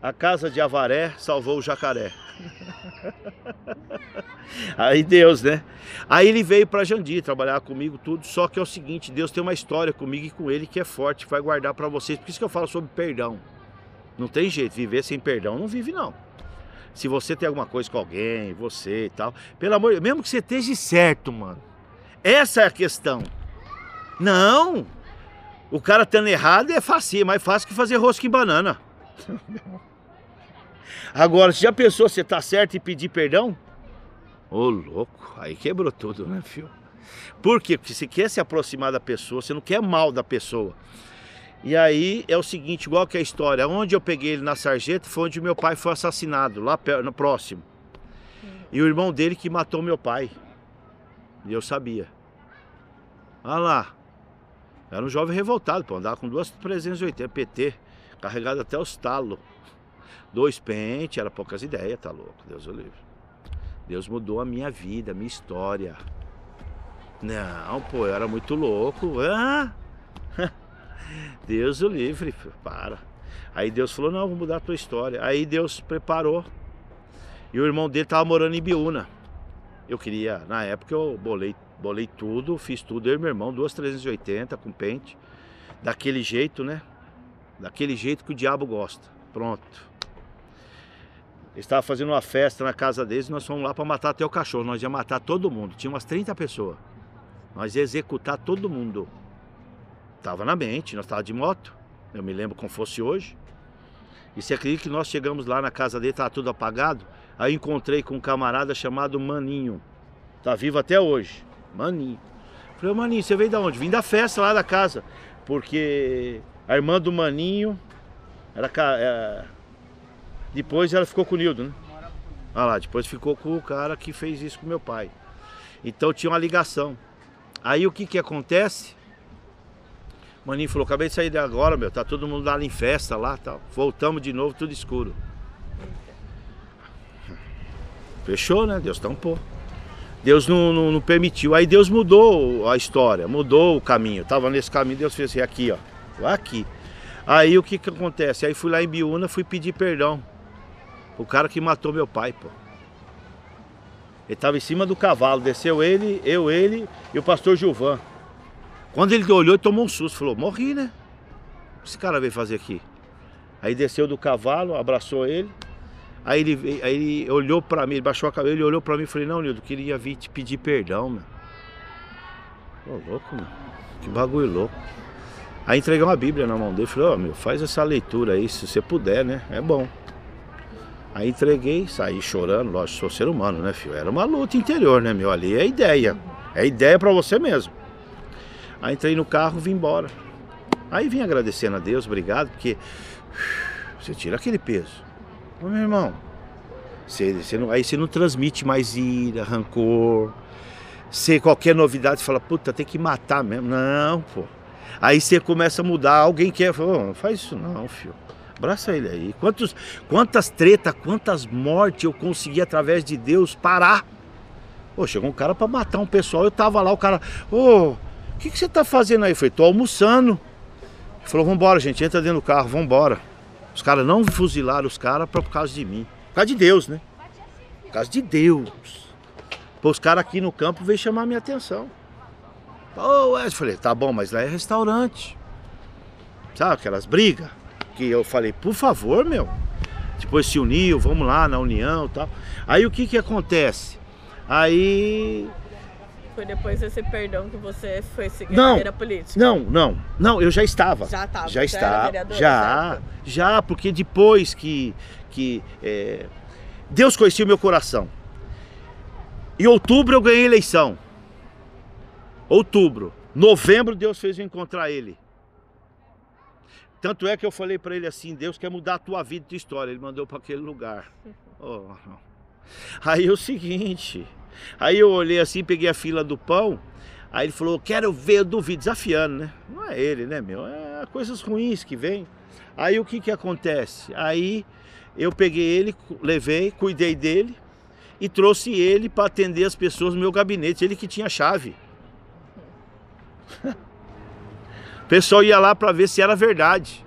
a casa de Avaré salvou o jacaré. Aí Deus, né? Aí ele veio para Jandi trabalhar comigo tudo, só que é o seguinte, Deus tem uma história comigo e com ele que é forte, vai guardar para vocês. Por isso que eu falo sobre perdão. Não tem jeito, viver sem perdão não vive não. Se você tem alguma coisa com alguém, você e tal, pelo amor, mesmo que você esteja certo, mano. Essa é a questão. Não. O cara estando errado é fácil, mais fácil que fazer rosca em banana. Agora, se já pensou você tá certo e pedir perdão? Ô louco, aí quebrou tudo, né, filho? Por quê? Porque você quer se aproximar da pessoa, você não quer mal da pessoa. E aí é o seguinte, igual que a história, onde eu peguei ele na sarjeta foi onde meu pai foi assassinado, lá no próximo. E o irmão dele que matou meu pai. E eu sabia. Olha lá. Era um jovem revoltado, pô, andava com duas 380 PT, carregado até os talos. Dois pentes, era poucas ideias, tá louco, Deus o livre. Deus mudou a minha vida, a minha história. Não, pô, eu era muito louco. Ah! Deus o livre, para. Aí Deus falou: não, vou mudar a tua história. Aí Deus preparou. E o irmão dele tava morando em Biúna. Eu queria, na época eu bolei, bolei tudo, fiz tudo, eu e meu irmão, duas 380 com pente. Daquele jeito, né? Daquele jeito que o diabo gosta. Pronto. Eles estavam fazendo uma festa na casa deles e nós fomos lá para matar até o cachorro. Nós ia matar todo mundo. Tinha umas 30 pessoas. Nós ia executar todo mundo. Tava na mente, nós estávamos de moto. Eu me lembro como fosse hoje. E você acredita que nós chegamos lá na casa dele, estava tudo apagado? Aí encontrei com um camarada chamado Maninho. Tá vivo até hoje. Maninho. Falei, Maninho, você veio da onde? Vim da festa lá da casa. Porque a irmã do Maninho era, é, depois ela ficou com o Nildo, né? Ah lá, depois ficou com o cara que fez isso com meu pai. Então tinha uma ligação. Aí o que que acontece? Maninho falou, acabei de sair de agora, meu, tá todo mundo lá em festa lá tal. Voltamos de novo, tudo escuro. Fechou, né? Deus tampou. Deus não, não, não, permitiu. Aí Deus mudou a história, mudou o caminho. Eu tava nesse caminho, Deus fez assim, aqui, ó. Aqui. Aí o que que acontece? Aí fui lá em Biúna, fui pedir perdão o cara que matou meu pai, pô. Ele estava em cima do cavalo, desceu ele, eu, ele e o pastor Gilvan. Quando ele olhou, ele tomou um susto, falou, morri, né? O que esse cara veio fazer aqui? Aí desceu do cavalo, abraçou ele. Aí ele, aí ele olhou para mim, ele baixou a cabeça, ele olhou para mim e falei, não, Nildo, queria vir te pedir perdão, meu. Ô, louco, meu. Que bagulho louco. Aí entreguei uma Bíblia na mão dele, falei, ó, oh, meu, faz essa leitura aí, se você puder, né? É bom. Aí entreguei, saí chorando, lógico, sou ser humano, né, filho? Era uma luta interior, né, meu? Ali é ideia. É ideia para você mesmo. Aí entrei no carro, vim embora. Aí vim agradecendo a Deus, obrigado, porque você tira aquele peso. Meu irmão, você, você não, aí você não transmite mais ira, rancor. Se qualquer novidade, você fala, puta, tem que matar mesmo. Não, pô. Aí você começa a mudar, alguém quer, fala, não faz isso não, filho. Abraça ele aí. Quantos, quantas tretas, quantas mortes eu consegui através de Deus parar. Pô, chegou um cara para matar um pessoal. Eu tava lá, o cara, ô, oh, que, que você tá fazendo aí? Eu falei, tô almoçando. Ele falou, vambora, gente, entra dentro do carro, vambora. Os caras não fuzilaram os caras por causa de mim. Por causa de Deus, né? Por causa de Deus. Pô, os caras aqui no campo veio chamar minha atenção. Pô, eu falei, tá bom, mas lá é restaurante. Sabe aquelas brigas? que eu falei, por favor, meu. Depois se uniu, vamos lá na união e tal. Aí o que que acontece? Aí. Foi depois desse perdão que você foi seguir não, a carreira política? Não, não, não, eu já estava. Já estava. Já estava. Já, já, porque depois que, que é, Deus conhecia o meu coração. Em outubro eu ganhei eleição. Outubro. Novembro Deus fez eu encontrar ele. Tanto é que eu falei para ele assim: Deus quer mudar a tua vida e tua história. Ele mandou para aquele lugar. Oh. Aí é o seguinte: aí eu olhei assim, peguei a fila do pão. Aí ele falou: Quero ver, eu duvido, desafiando, né? Não é ele, né, meu? É coisas ruins que vem. Aí o que que acontece? Aí eu peguei ele, levei, cuidei dele. e trouxe ele para atender as pessoas no meu gabinete, ele que tinha chave. O pessoal ia lá para ver se era verdade.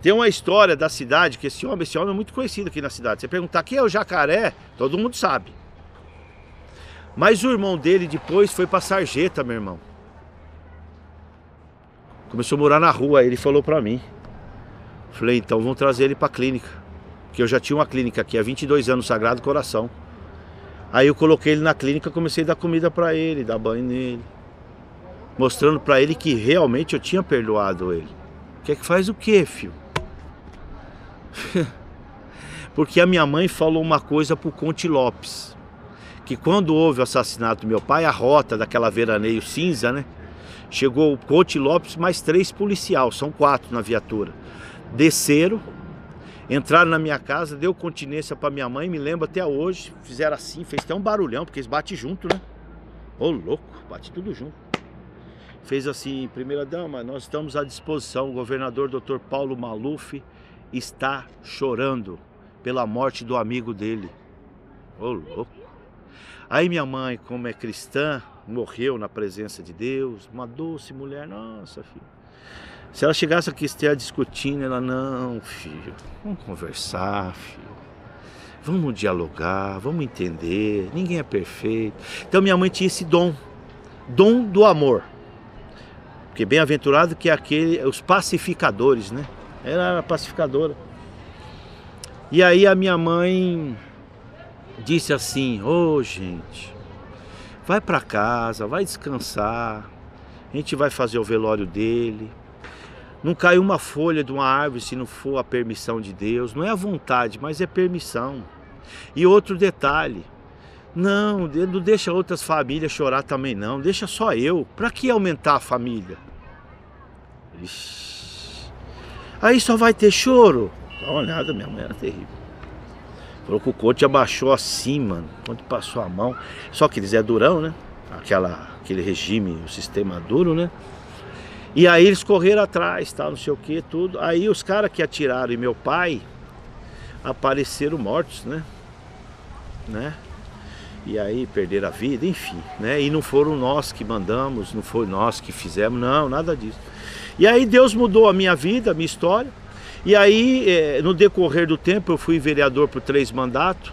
Tem uma história da cidade que esse homem, esse homem é muito conhecido aqui na cidade. Você perguntar quem é o jacaré, todo mundo sabe. Mas o irmão dele depois foi para sarjeta, meu irmão. Começou a morar na rua, ele falou para mim. Falei, então vamos trazer ele para clínica. Porque eu já tinha uma clínica aqui há 22 anos, Sagrado Coração. Aí eu coloquei ele na clínica, comecei a dar comida para ele, dar banho nele mostrando para ele que realmente eu tinha perdoado ele. Quer que faz o quê, filho? Porque a minha mãe falou uma coisa pro Conte Lopes, que quando houve o assassinato do meu pai, a rota daquela veraneio cinza, né? Chegou o Conte Lopes mais três policial, são quatro na viatura. Desceram, entraram na minha casa, deu continência para minha mãe, me lembro até hoje, fizeram assim, fez até um barulhão, porque eles batem junto, né? Ô louco, bate tudo junto fez assim, primeira dama, nós estamos à disposição. O governador Dr. Paulo Maluf está chorando pela morte do amigo dele. Ô louco. Aí minha mãe, como é cristã, morreu na presença de Deus, uma doce mulher, nossa filho. Se ela chegasse aqui esteja discutindo, ela não, filho, vamos conversar, filho. Vamos dialogar, vamos entender. Ninguém é perfeito. Então minha mãe tinha esse dom, dom do amor. Porque bem-aventurado que é aquele, os pacificadores, né? Ela era pacificadora. E aí a minha mãe disse assim: Ô oh, gente, vai para casa, vai descansar. A gente vai fazer o velório dele. Não cai uma folha de uma árvore se não for a permissão de Deus. Não é a vontade, mas é permissão. E outro detalhe: não, não deixa outras famílias chorar também não. Deixa só eu. Para que aumentar a família? Ixi. Aí só vai ter choro. Dá uma olhada, minha mãe era terrível. Que o coach abaixou assim, mano. Quando passou a mão. Só que eles é durão, né? Aquela, aquele regime, o sistema duro, né? E aí eles correram atrás, tal, não sei o que, tudo. Aí os caras que atiraram em meu pai apareceram mortos, né? Né? E aí perderam a vida, enfim, né? E não foram nós que mandamos, não foi nós que fizemos, não, nada disso. E aí Deus mudou a minha vida, a minha história. E aí, é, no decorrer do tempo, eu fui vereador por três mandatos,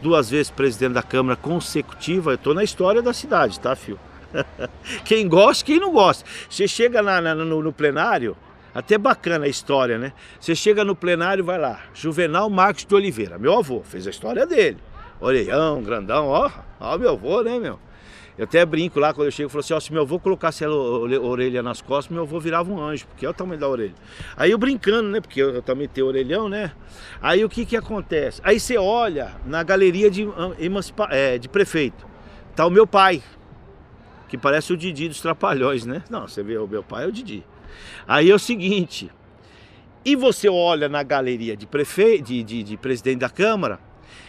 duas vezes presidente da Câmara consecutiva. Eu estou na história da cidade, tá, filho? quem gosta, quem não gosta. Você chega na, na, no, no plenário, até bacana a história, né? Você chega no plenário, vai lá, Juvenal Marcos de Oliveira, meu avô, fez a história dele. Orelhão, grandão, ó, ó meu avô, né, meu? Eu até brinco lá quando eu chego e falo assim: ó, se meu avô colocasse a orelha nas costas, meu avô virava um anjo, porque é o tamanho da orelha. Aí eu brincando, né? Porque eu, também tenho orelhão, né? Aí o que que acontece? Aí você olha na galeria de, emancipa, é, de prefeito, tá o meu pai, que parece o Didi dos Trapalhões, né? Não, você vê o meu pai é o Didi. Aí é o seguinte, e você olha na galeria de prefeito, de, de, de presidente da Câmara,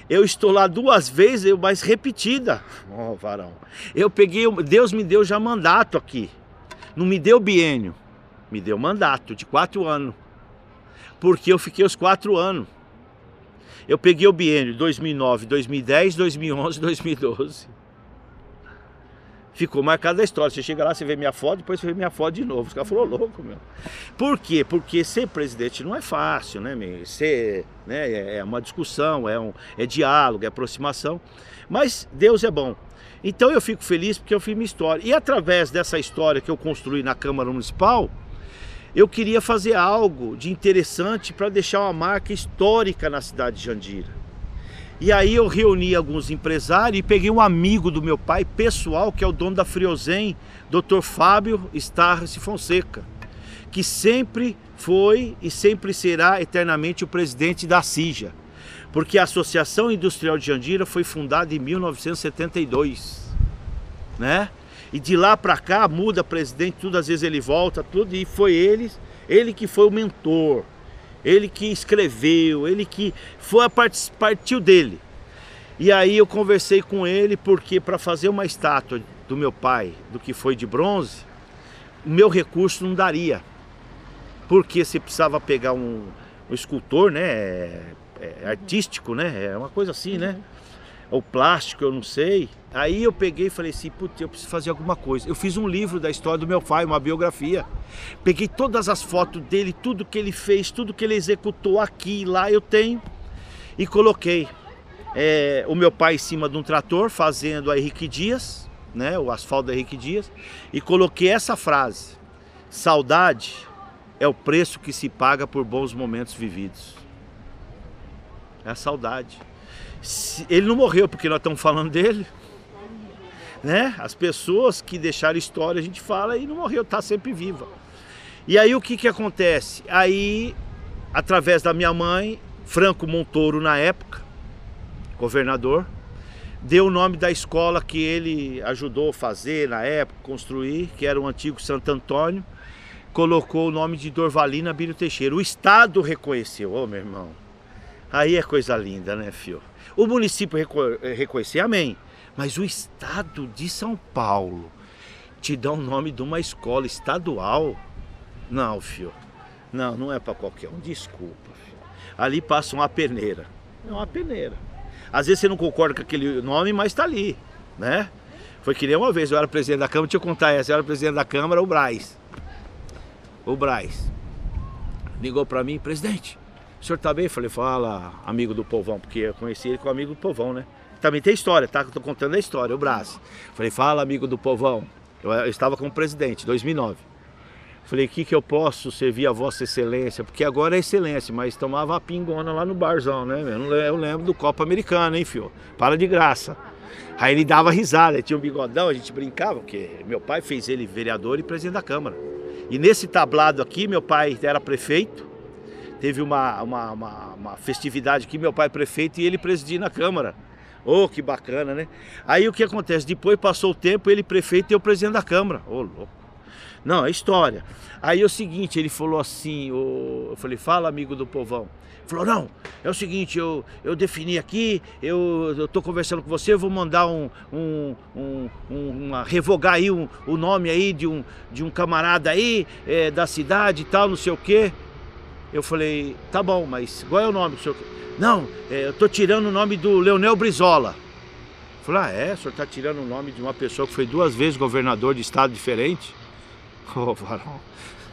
eu estou lá duas vezes, mas repetida. Ó, oh, varão. Eu peguei, Deus me deu já mandato aqui. Não me deu biênio, me deu mandato de quatro anos. Porque eu fiquei os quatro anos. Eu peguei o biênio 2009, 2010, 2011, 2012 ficou marcada a história. Você chega lá, você vê minha foto, depois você vê minha foto de novo. Os caras falaram, louco, meu. Por quê? Porque ser presidente não é fácil, né, meu? Ser, né, é, é uma discussão, é, um, é diálogo, é aproximação. Mas Deus é bom. Então eu fico feliz porque eu fiz minha história. E através dessa história que eu construí na Câmara Municipal, eu queria fazer algo de interessante para deixar uma marca histórica na cidade de Jandira. E aí eu reuni alguns empresários e peguei um amigo do meu pai, pessoal, que é o dono da Friozen, Dr. Fábio Starres Fonseca, que sempre foi e sempre será eternamente o presidente da CIJA, porque a Associação Industrial de Jandira foi fundada em 1972, né? E de lá para cá muda presidente, tudo às vezes ele volta, tudo e foi ele, ele que foi o mentor, ele que escreveu, ele que foi a part... partiu dele. E aí eu conversei com ele porque para fazer uma estátua do meu pai, do que foi de bronze, o meu recurso não daria. Porque você precisava pegar um, um escultor, né, é, é, artístico, né, é uma coisa assim, né? O plástico, eu não sei. Aí eu peguei e falei assim, putz, eu preciso fazer alguma coisa. Eu fiz um livro da história do meu pai, uma biografia. Peguei todas as fotos dele, tudo que ele fez, tudo que ele executou aqui e lá, eu tenho. E coloquei é, o meu pai em cima de um trator, fazendo a Henrique Dias, né, o asfalto da Henrique Dias. E coloquei essa frase, saudade é o preço que se paga por bons momentos vividos. É a saudade. Ele não morreu porque nós estamos falando dele né? As pessoas que deixaram história, a gente fala e não morreu, tá sempre viva. E aí o que que acontece? Aí, através da minha mãe, Franco Montoro na época, governador, deu o nome da escola que ele ajudou a fazer na época, construir, que era o antigo Santo Antônio, colocou o nome de Dorvalina Bílio Teixeira. O Estado reconheceu, ô oh, meu irmão. Aí é coisa linda, né, fio? O município reco reconheceu, amém. Mas o estado de São Paulo te dá o nome de uma escola estadual? Não, filho. Não, não é para qualquer um. Desculpa, filho. Ali passa uma peneira. É uma peneira. Às vezes você não concorda com aquele nome, mas está ali, né? Foi que nem uma vez, eu era presidente da Câmara, deixa eu contar essa, eu era presidente da Câmara, o Braz. O Braz. Ligou para mim, presidente, o senhor tá bem? Eu falei, fala, amigo do povão, porque eu conheci ele como amigo do povão, né? Também tem história, tá? Eu tô contando a história, o braço. Falei, fala amigo do povão. Eu, eu estava como presidente, 2009. Falei, o que, que eu posso servir a Vossa Excelência? Porque agora é excelência, mas tomava a pingona lá no barzão, né? Eu, lembro do Copa Americano, hein, fio? Para de graça. Aí ele dava risada, ele tinha um bigodão, a gente brincava, porque meu pai fez ele vereador e presidente da Câmara. E nesse tablado aqui, meu pai era prefeito, teve uma, uma, uma, uma festividade aqui, meu pai é prefeito e ele presidia na Câmara. Oh, que bacana, né? Aí o que acontece? Depois passou o tempo, ele prefeito e eu presidente da Câmara. Ô, oh, louco. Não, é história. Aí é o seguinte, ele falou assim, eu falei, fala amigo do povão. Falou, não, é o seguinte, eu, eu defini aqui, eu, eu tô conversando com você, eu vou mandar um, um, um, um uma, revogar aí um, o nome aí de um, de um camarada aí, é, da cidade e tal, não sei o quê. Eu falei, tá bom, mas qual é o nome do senhor? Não, é, eu estou tirando o nome do Leonel Brizola. Falei, ah, é? O senhor está tirando o nome de uma pessoa que foi duas vezes governador de estado diferente? Ô, oh, varão,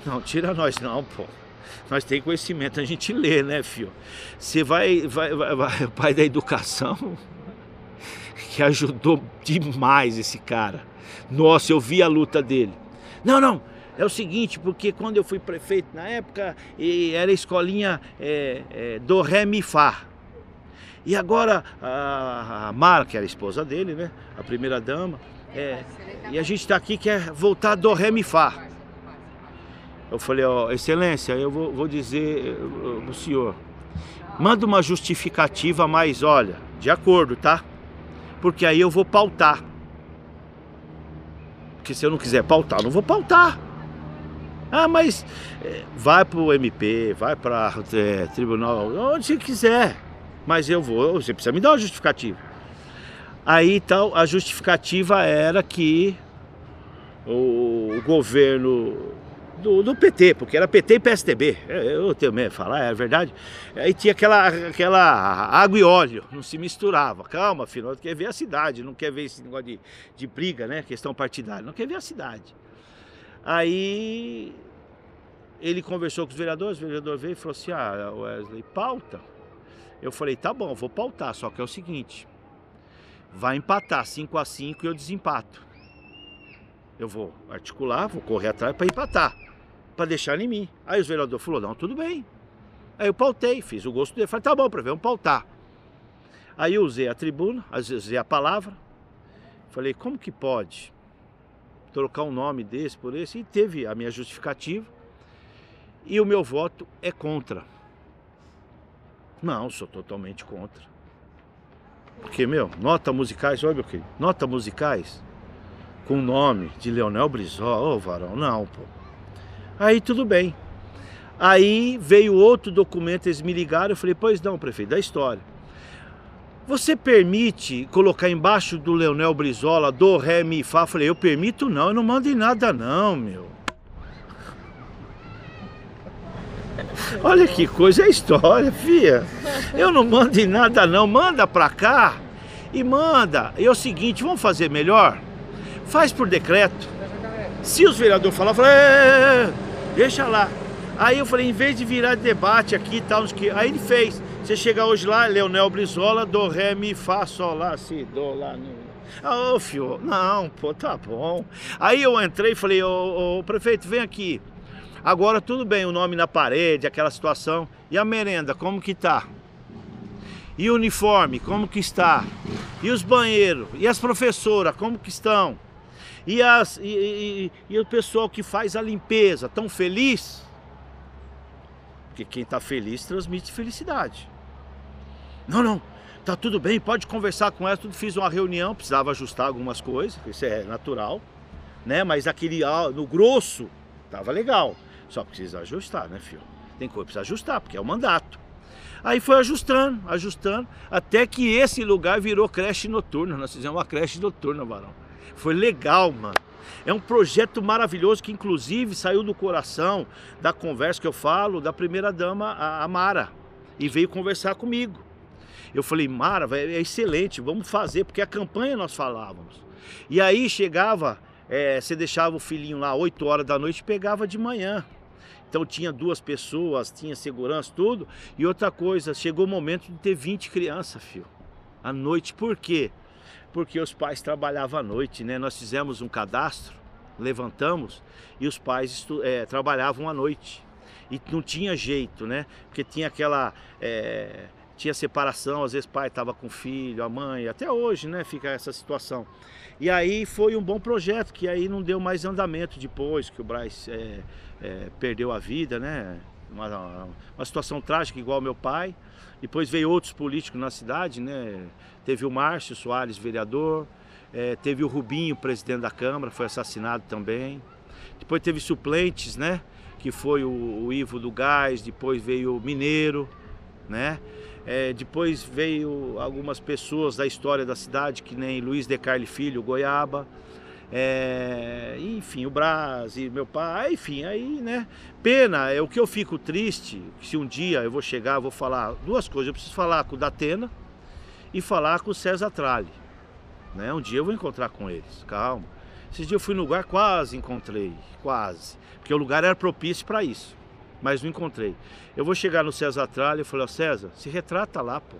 não, tira nós não, pô. Nós tem conhecimento, a gente lê, né, filho? Você vai, vai, vai, vai, o pai da educação, que ajudou demais esse cara. Nossa, eu vi a luta dele. Não, não, é o seguinte, porque quando eu fui prefeito na época, era escolinha é, é, do Ré Mi Fá. E agora a, a Mara, que era a esposa dele, né? A primeira dama, é, e a gente está aqui quer voltar do Ré Mi Fá. Eu falei, ó, excelência, eu vou, vou dizer o senhor, manda uma justificativa, mas olha, de acordo, tá? Porque aí eu vou pautar. Porque se eu não quiser pautar, não vou pautar. Ah, mas é, vai para o MP, vai para é, tribunal, onde quiser. Mas eu vou, você precisa me dar uma justificativa. Aí tal, a justificativa era que o, o governo do, do, PT, porque era PT e PSDB, eu tenho medo de falar, é verdade. Aí tinha aquela, aquela água e óleo, não se misturava. Calma, filho, quer ver a cidade, não quer ver esse negócio de, de briga, né? Questão partidária, não quer ver a cidade. Aí ele conversou com os vereadores, o vereador veio e falou assim: Ah, Wesley, pauta. Eu falei: Tá bom, vou pautar, só que é o seguinte: vai empatar 5 a 5 e eu desempato. Eu vou articular, vou correr atrás para empatar, para deixar em mim. Aí os vereadores falaram: Não, tudo bem. Aí eu pautei, fiz o gosto dele. Falei: Tá bom, para ver, vamos pautar. Aí eu usei a tribuna, usei a palavra. Falei: Como que pode? Trocar um nome desse por esse, e teve a minha justificativa. E o meu voto é contra. Não, sou totalmente contra. Porque, meu, nota musicais, olha meu querido, nota musicais com o nome de Leonel Brizola, ô oh, varão, não, pô. Aí tudo bem. Aí veio outro documento, eles me ligaram, eu falei, pois não, prefeito, da história. Você permite colocar embaixo do Leonel Brizola do Ré Mi Fá? Falei, eu permito não, eu não mando em nada não, meu. Olha que coisa, é história, fia. Eu não mando em nada não, manda pra cá e manda. E é o seguinte, vamos fazer melhor? Faz por decreto. Se os vereadores falar, fala, é, deixa lá. Aí eu falei, em vez de virar debate aqui e tal, aí ele fez. Você chega hoje lá, Leonel Brizola, do, ré, mi, fá, sol, lá, si, do, lá, no... Ah, ô, fio, não, pô, tá bom. Aí eu entrei e falei, ô, ô, prefeito, vem aqui. Agora tudo bem, o nome na parede, aquela situação. E a merenda, como que tá? E o uniforme, como que está? E os banheiros? E as professoras, como que estão? E, as, e, e, e o pessoal que faz a limpeza, tão feliz? Porque quem está feliz transmite felicidade. Não, não, tá tudo bem, pode conversar com ela. Tudo fiz uma reunião, precisava ajustar algumas coisas, isso é natural, né? Mas aquele no grosso tava legal. Só precisa ajustar, né, filho? Tem coisa que precisa ajustar, porque é o mandato. Aí foi ajustando, ajustando, até que esse lugar virou creche noturna. Nós fizemos uma creche noturna, varão. Foi legal, mano. É um projeto maravilhoso que inclusive saiu do coração da conversa que eu falo da primeira dama, a Mara, e veio conversar comigo. Eu falei, Mara, é excelente, vamos fazer, porque a campanha nós falávamos. E aí chegava, é, você deixava o filhinho lá 8 horas da noite pegava de manhã. Então tinha duas pessoas, tinha segurança, tudo. E outra coisa, chegou o momento de ter 20 crianças, filho. À noite. Por quê? Porque os pais trabalhavam à noite, né? Nós fizemos um cadastro, levantamos e os pais é, trabalhavam à noite. E não tinha jeito, né? Porque tinha aquela. É, tinha separação, às vezes pai estava com filho, a mãe, até hoje, né? Fica essa situação. E aí foi um bom projeto, que aí não deu mais andamento depois, que o Braz é, é, perdeu a vida, né? Uma, uma situação trágica igual meu pai. Depois veio outros políticos na cidade, né? Teve o Márcio Soares, vereador, é, teve o Rubinho, presidente da Câmara, foi assassinado também. Depois teve suplentes, né? Que foi o, o Ivo do Gás, depois veio o Mineiro, né? É, depois veio algumas pessoas da história da cidade, que nem Luiz de Carli Filho, Goiaba. É, enfim, o Brás e meu pai, enfim, aí, né? Pena, é o que eu fico triste, se um dia eu vou chegar, eu vou falar duas coisas, eu preciso falar com o Datena e falar com o César Tralli, né? Um dia eu vou encontrar com eles, calma. Esses dias eu fui no lugar, quase encontrei, quase, porque o lugar era propício para isso, mas não encontrei. Eu vou chegar no César Tralli e falei, ó César, se retrata lá, pô.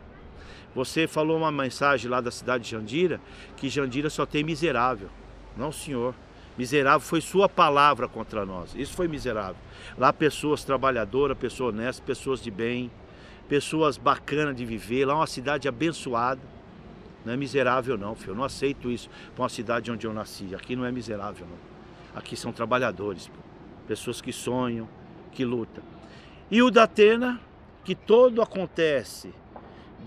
Você falou uma mensagem lá da cidade de Jandira, que Jandira só tem miserável. Não, senhor. Miserável foi sua palavra contra nós. Isso foi miserável. Lá pessoas trabalhadoras, pessoas honestas, pessoas de bem, pessoas bacanas de viver. Lá uma cidade abençoada. Não é miserável não, filho. Eu não aceito isso para uma cidade onde eu nasci. Aqui não é miserável não. Aqui são trabalhadores, pô. pessoas que sonham, que lutam. E o da Atena, que todo acontece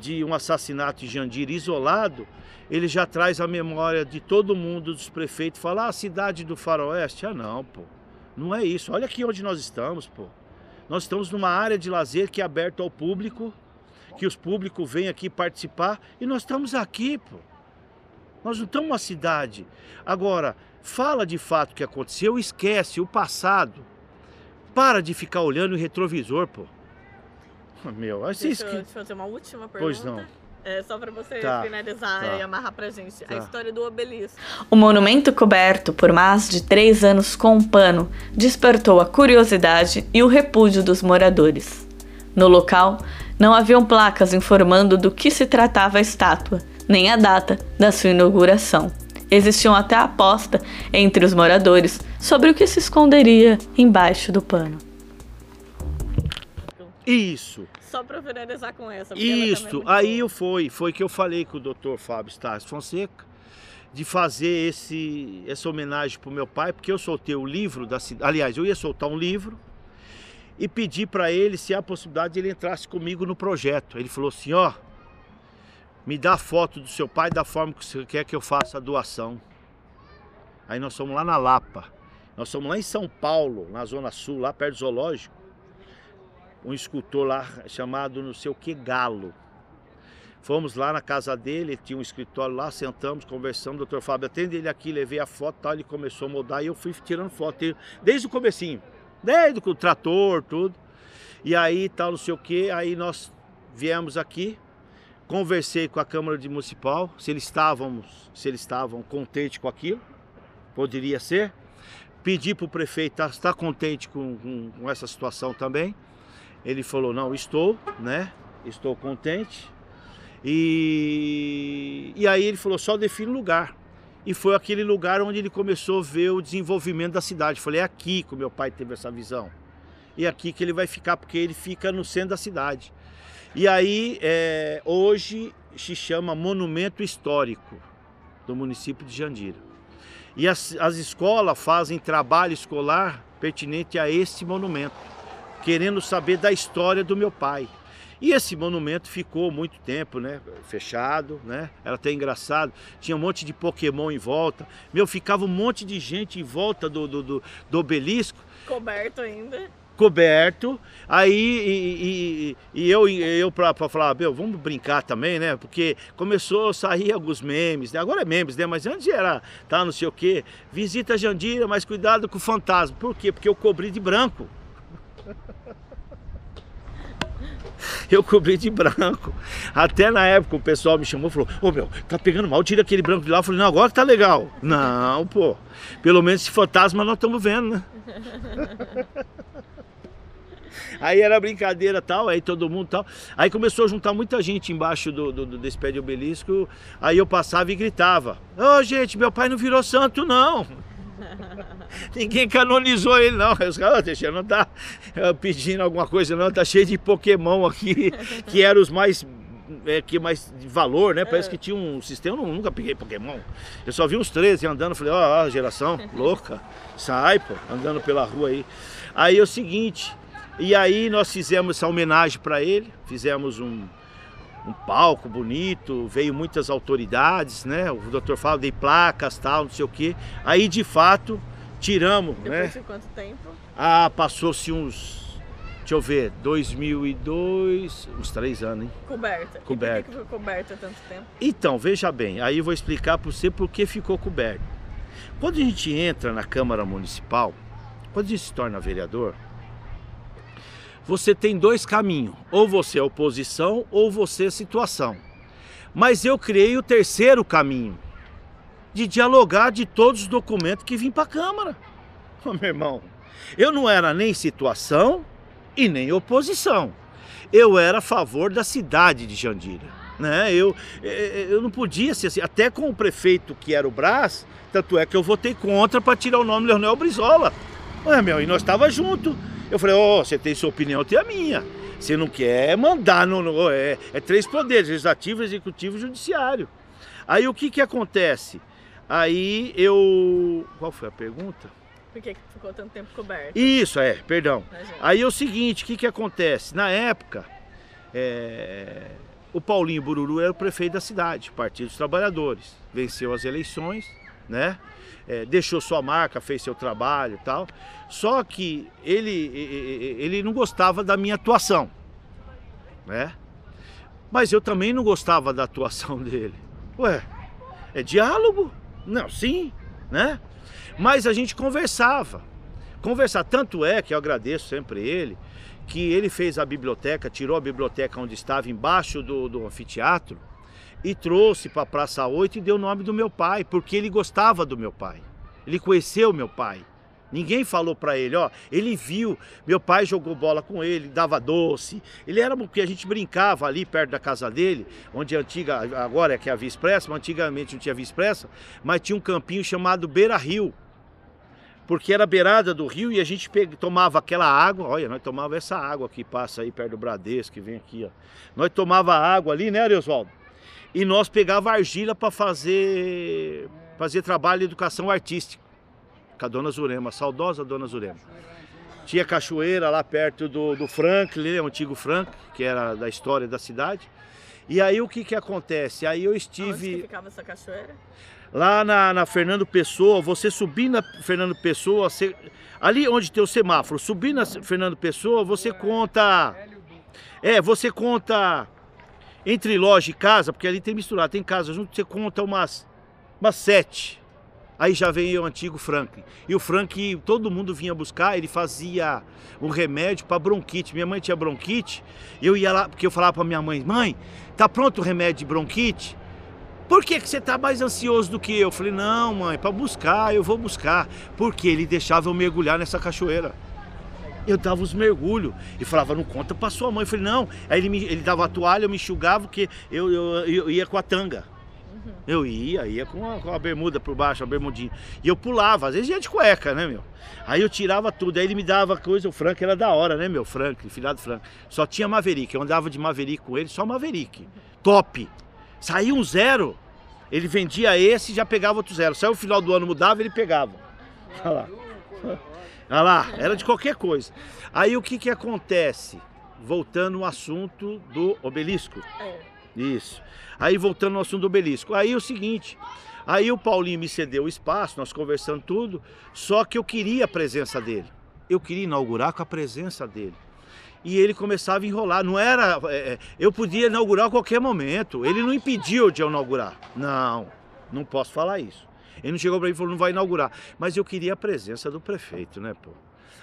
de um assassinato de Jandira isolado, ele já traz a memória de todo mundo, dos prefeitos, falar ah, a cidade do faroeste. Ah não, pô, não é isso. Olha aqui onde nós estamos, pô. Nós estamos numa área de lazer que é aberta ao público, que os públicos vêm aqui participar e nós estamos aqui, pô. Nós não estamos uma cidade. Agora, fala de fato o que aconteceu, esquece o passado. Para de ficar olhando o retrovisor, pô. Meu, assim Deixa eu te fazer uma última pergunta. Pois não. É, só para você tá, finalizar tá, e amarrar pra gente tá. a história do obelisco. O monumento coberto por mais de três anos com um pano despertou a curiosidade e o repúdio dos moradores. No local, não haviam placas informando do que se tratava a estátua, nem a data da sua inauguração. Existiam até aposta entre os moradores sobre o que se esconderia embaixo do pano. Isso. Só para finalizar com essa. Isso, é aí eu foi, foi que eu falei com o Dr. Fábio Stas Fonseca de fazer esse, essa homenagem para o meu pai, porque eu soltei o livro da cidade. Aliás, eu ia soltar um livro e pedi para ele se há a possibilidade de ele entrasse comigo no projeto. Ele falou assim: ó, me dá foto do seu pai da forma que você quer que eu faça a doação. Aí nós fomos lá na Lapa. Nós fomos lá em São Paulo, na Zona Sul, lá perto do zoológico um escultor lá chamado não sei o que Galo. Fomos lá na casa dele, tinha um escritório lá, sentamos, conversamos, doutor Fábio, atende ele aqui, levei a foto tal, ele começou a mudar e eu fui tirando foto, desde o comecinho, desde o trator, tudo. E aí tal, não sei o que, aí nós viemos aqui, conversei com a Câmara de Municipal se eles estavam, se eles estavam contentes com aquilo, poderia ser. Pedi para o prefeito estar tá, tá contente com, com, com essa situação também. Ele falou, não, estou, né? Estou contente. E, e aí ele falou, só define lugar. E foi aquele lugar onde ele começou a ver o desenvolvimento da cidade. Falei, é aqui que o meu pai teve essa visão. E é aqui que ele vai ficar, porque ele fica no centro da cidade. E aí, é, hoje se chama Monumento Histórico do município de Jandira. E as, as escolas fazem trabalho escolar pertinente a esse monumento, querendo saber da história do meu pai. E esse monumento ficou muito tempo, né? Fechado, né? Era até engraçado. Tinha um monte de Pokémon em volta. Meu, ficava um monte de gente em volta do, do, do, do obelisco. Coberto ainda coberto. Aí e, e, e eu, eu para falar, meu, vamos brincar também, né? Porque começou a sair alguns memes, né? Agora é memes, né? Mas antes era, tá, não sei o quê. Visita Jandira, mas cuidado com o fantasma. Por quê? Porque eu cobri de branco. eu cobri de branco. Até na época o pessoal me chamou e falou: Ô meu, tá pegando mal, tira aquele branco de lá. Eu falei: Não, agora que tá legal. Não, pô, pelo menos esse fantasma nós estamos vendo, né? Aí era brincadeira tal, aí todo mundo tal. Aí começou a juntar muita gente embaixo do, do, desse pé de obelisco. Aí eu passava e gritava: Ô oh, gente, meu pai não virou santo, não. Ninguém canonizou ele, não. Os caras, deixa, não tá eh, pedindo alguma coisa, não. Tá cheio de Pokémon aqui, que eram os mais é, que mais de valor, né? Parece que tinha um sistema, eu nunca peguei Pokémon. Eu só vi uns 13 andando, falei, ó, oh, geração louca, sai, pô, andando pela rua aí. Aí é o seguinte, e aí nós fizemos essa homenagem para ele, fizemos um, um palco bonito, veio muitas autoridades, né? O doutor fala de placas, tal, não sei o quê. Aí de fato tiramos, Depois né? de quanto tempo? Ah, passou-se uns Deixa eu ver, 2002, uns três anos, hein? Coberta. Coberta. E por que, ficou coberta tanto tempo? Então, veja bem, aí eu vou explicar para você por que ficou coberto. Quando a gente entra na Câmara Municipal, quando a gente se torna vereador, você tem dois caminhos, ou você é oposição ou você é situação. Mas eu criei o terceiro caminho, de dialogar de todos os documentos que vim para a Câmara. Oh, meu irmão, eu não era nem situação e nem oposição. Eu era a favor da cidade de Jandira. Né? Eu, eh, eu não podia ser assim, até com o prefeito que era o Brás, tanto é que eu votei contra para tirar o nome Leonel Brizola. Ué, meu, e nós estávamos juntos. Eu falei, ó, oh, você tem sua opinião, eu tenho a minha. Você não quer mandar, no, no é, é, três poderes, legislativo, executivo e judiciário. Aí o que que acontece? Aí eu... Qual foi a pergunta? Por que ficou tanto tempo coberto? Isso, é, perdão. Aí é o seguinte, o que, que acontece? Na época, é, o Paulinho Bururu era o prefeito da cidade, Partido dos Trabalhadores. Venceu as eleições, né? É, deixou sua marca, fez seu trabalho e tal. Só que ele, ele não gostava da minha atuação, né? Mas eu também não gostava da atuação dele. Ué, é diálogo? Não, sim, né? Mas a gente conversava. Conversar, tanto é que eu agradeço sempre ele, que ele fez a biblioteca, tirou a biblioteca onde estava, embaixo do, do anfiteatro, e trouxe para a Praça 8 e deu o nome do meu pai, porque ele gostava do meu pai. Ele conheceu meu pai. Ninguém falou para ele, ó, ele viu, meu pai jogou bola com ele, dava doce. Ele era porque a gente brincava ali perto da casa dele, onde a antiga, agora é que é a Via Expressa, mas antigamente não tinha Via Expressa, mas tinha um campinho chamado Beira Rio porque era beirada do rio e a gente tomava aquela água, olha, nós tomava essa água que passa aí perto do Bradesco, que vem aqui, ó. Nós tomava água ali, né, Ariosvaldo? E nós pegava argila para fazer fazer trabalho de educação artística com a dona Zurema, a saudosa dona Zurema. Tinha cachoeira lá perto do, do Franklin, o antigo Frank, que era da história da cidade. E aí o que que acontece? Aí eu estive... Onde que ficava essa cachoeira? lá na, na, Fernando Pessoa, você subir na Fernando Pessoa, você, ali onde tem o semáforo, subir na Fernando Pessoa, você conta. É, você conta entre loja e casa, porque ali tem misturado, tem casa junto, você conta umas, umas sete. Aí já veio o antigo Franklin. E o Franklin, todo mundo vinha buscar, ele fazia um remédio para bronquite. Minha mãe tinha bronquite, eu ia lá, porque eu falava para minha mãe: mãe, tá pronto o remédio de bronquite? Por que, que você tá mais ansioso do que eu? Eu falei: não, mãe, para buscar, eu vou buscar. Porque ele deixava eu mergulhar nessa cachoeira. Eu dava os mergulhos e falava, não conta pra sua mãe. Eu falei, não. Aí ele, me, ele dava a toalha, eu me enxugava, porque eu, eu, eu ia com a tanga. Eu ia, ia com a, com a, bermuda por baixo, a bermudinha. E eu pulava, às vezes ia de cueca, né, meu? Aí eu tirava tudo, aí ele me dava coisa, o Frank era da hora, né, meu? Frank, filhado Frank. Só tinha Maverick, eu andava de Maverick com ele, só Maverick. Top! Saiu um zero, ele vendia esse e já pegava outro zero. Saiu o final do ano, mudava, ele pegava. Olha lá. Olha lá, era de qualquer coisa. Aí o que que acontece? Voltando ao assunto do obelisco. Isso. Aí voltando ao assunto do obelisco. Aí o seguinte, aí o Paulinho me cedeu o espaço, nós conversando tudo, só que eu queria a presença dele. Eu queria inaugurar com a presença dele. E ele começava a enrolar, não era. É, eu podia inaugurar a qualquer momento. Ele não impediu de eu inaugurar. Não, não posso falar isso. Ele não chegou para mim e falou, não vai inaugurar. Mas eu queria a presença do prefeito, né, pô?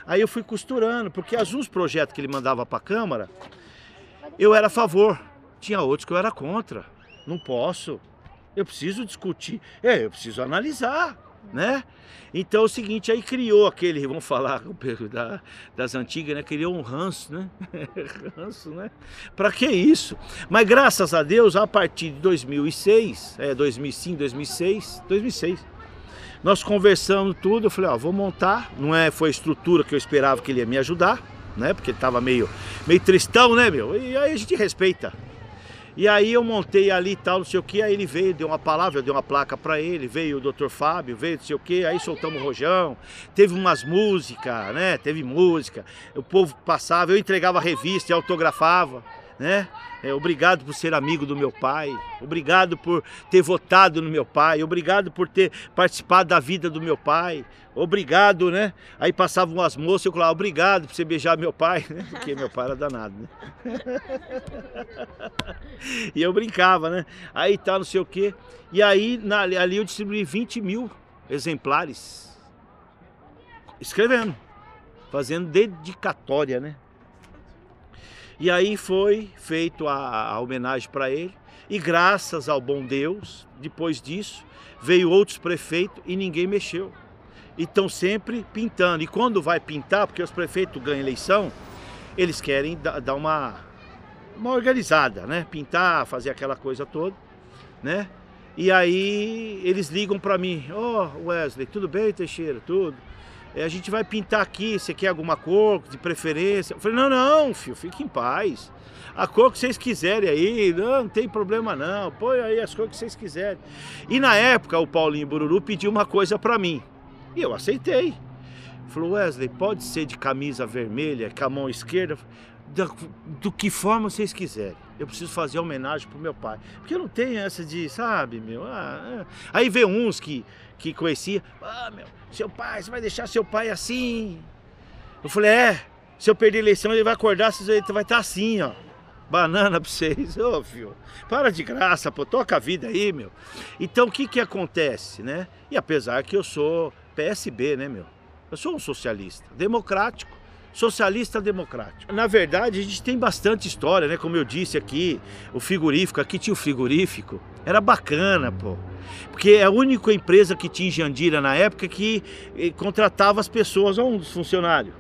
Aí eu fui costurando, porque alguns projetos que ele mandava para a Câmara, eu era a favor. Tinha outros que eu era contra. Não posso. Eu preciso discutir. É, eu preciso analisar, né? Então é o seguinte, aí criou aquele, vamos falar da, das antigas, né? Criou um ranço, né? ranço, né? Para que isso? Mas graças a Deus, a partir de 2006, é 2005, 2006, 2006, nós conversamos tudo, eu falei, ó, vou montar, não é, foi a estrutura que eu esperava que ele ia me ajudar, né? Porque ele tava meio, meio tristão, né, meu? E aí a gente respeita, e aí eu montei ali e tal, não sei o que, aí ele veio, deu uma palavra, eu dei uma placa para ele, veio o Dr. Fábio, veio não sei o que, aí soltamos o rojão, teve umas músicas, né? Teve música, o povo passava, eu entregava revista e autografava, né? É, obrigado por ser amigo do meu pai, obrigado por ter votado no meu pai, obrigado por ter participado da vida do meu pai, obrigado, né? Aí passavam as moças, eu falava, obrigado por você beijar meu pai, né? Porque meu pai era danado, né? e eu brincava, né? Aí tá, não sei o quê. E aí na, ali eu distribuí 20 mil exemplares, escrevendo, fazendo dedicatória, né? E aí foi feito a, a homenagem para ele. E graças ao bom Deus, depois disso, veio outros prefeitos e ninguém mexeu. E estão sempre pintando. E quando vai pintar, porque os prefeitos ganham eleição, eles querem dar uma, uma organizada, né? Pintar, fazer aquela coisa toda, né? E aí eles ligam para mim, ó oh, Wesley, tudo bem Teixeira? Tudo a gente vai pintar aqui, você quer alguma cor de preferência? Eu falei, não, não, filho, fique em paz. A cor que vocês quiserem aí, não, não tem problema não, põe aí as cores que vocês quiserem. E na época o Paulinho Bururu pediu uma coisa para mim, e eu aceitei. Falou, Wesley, pode ser de camisa vermelha, com a mão esquerda? Da, do que forma vocês quiserem. Eu preciso fazer homenagem pro meu pai. Porque eu não tenho essa de, sabe, meu. Ah, é. Aí vê uns que, que conhecia. Ah, meu, seu pai, você vai deixar seu pai assim? Eu falei, é, se eu perder a eleição, ele vai acordar, ele vai estar assim, ó. Banana pra vocês, ô filho. Para de graça, pô, toca a vida aí, meu. Então o que que acontece, né? E apesar que eu sou PSB, né, meu? Eu sou um socialista, democrático socialista democrático. Na verdade, a gente tem bastante história, né? Como eu disse aqui, o frigorífico, aqui tinha o frigorífico, era bacana, pô. Porque é a única empresa que tinha em Jandira na época que eh, contratava as pessoas, um dos funcionários.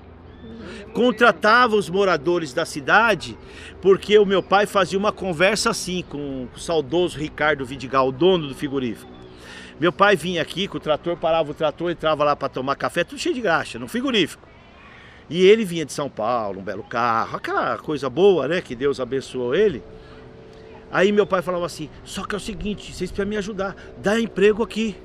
Contratava os moradores da cidade, porque o meu pai fazia uma conversa assim com o saudoso Ricardo Vidigal, dono do frigorífico. Meu pai vinha aqui com o trator, parava o trator, entrava lá para tomar café, tudo cheio de graxa, no frigorífico. E ele vinha de São Paulo, um belo carro, aquela coisa boa, né? Que Deus abençoou ele. Aí meu pai falava assim: só que é o seguinte, vocês precisam me ajudar, dá emprego aqui.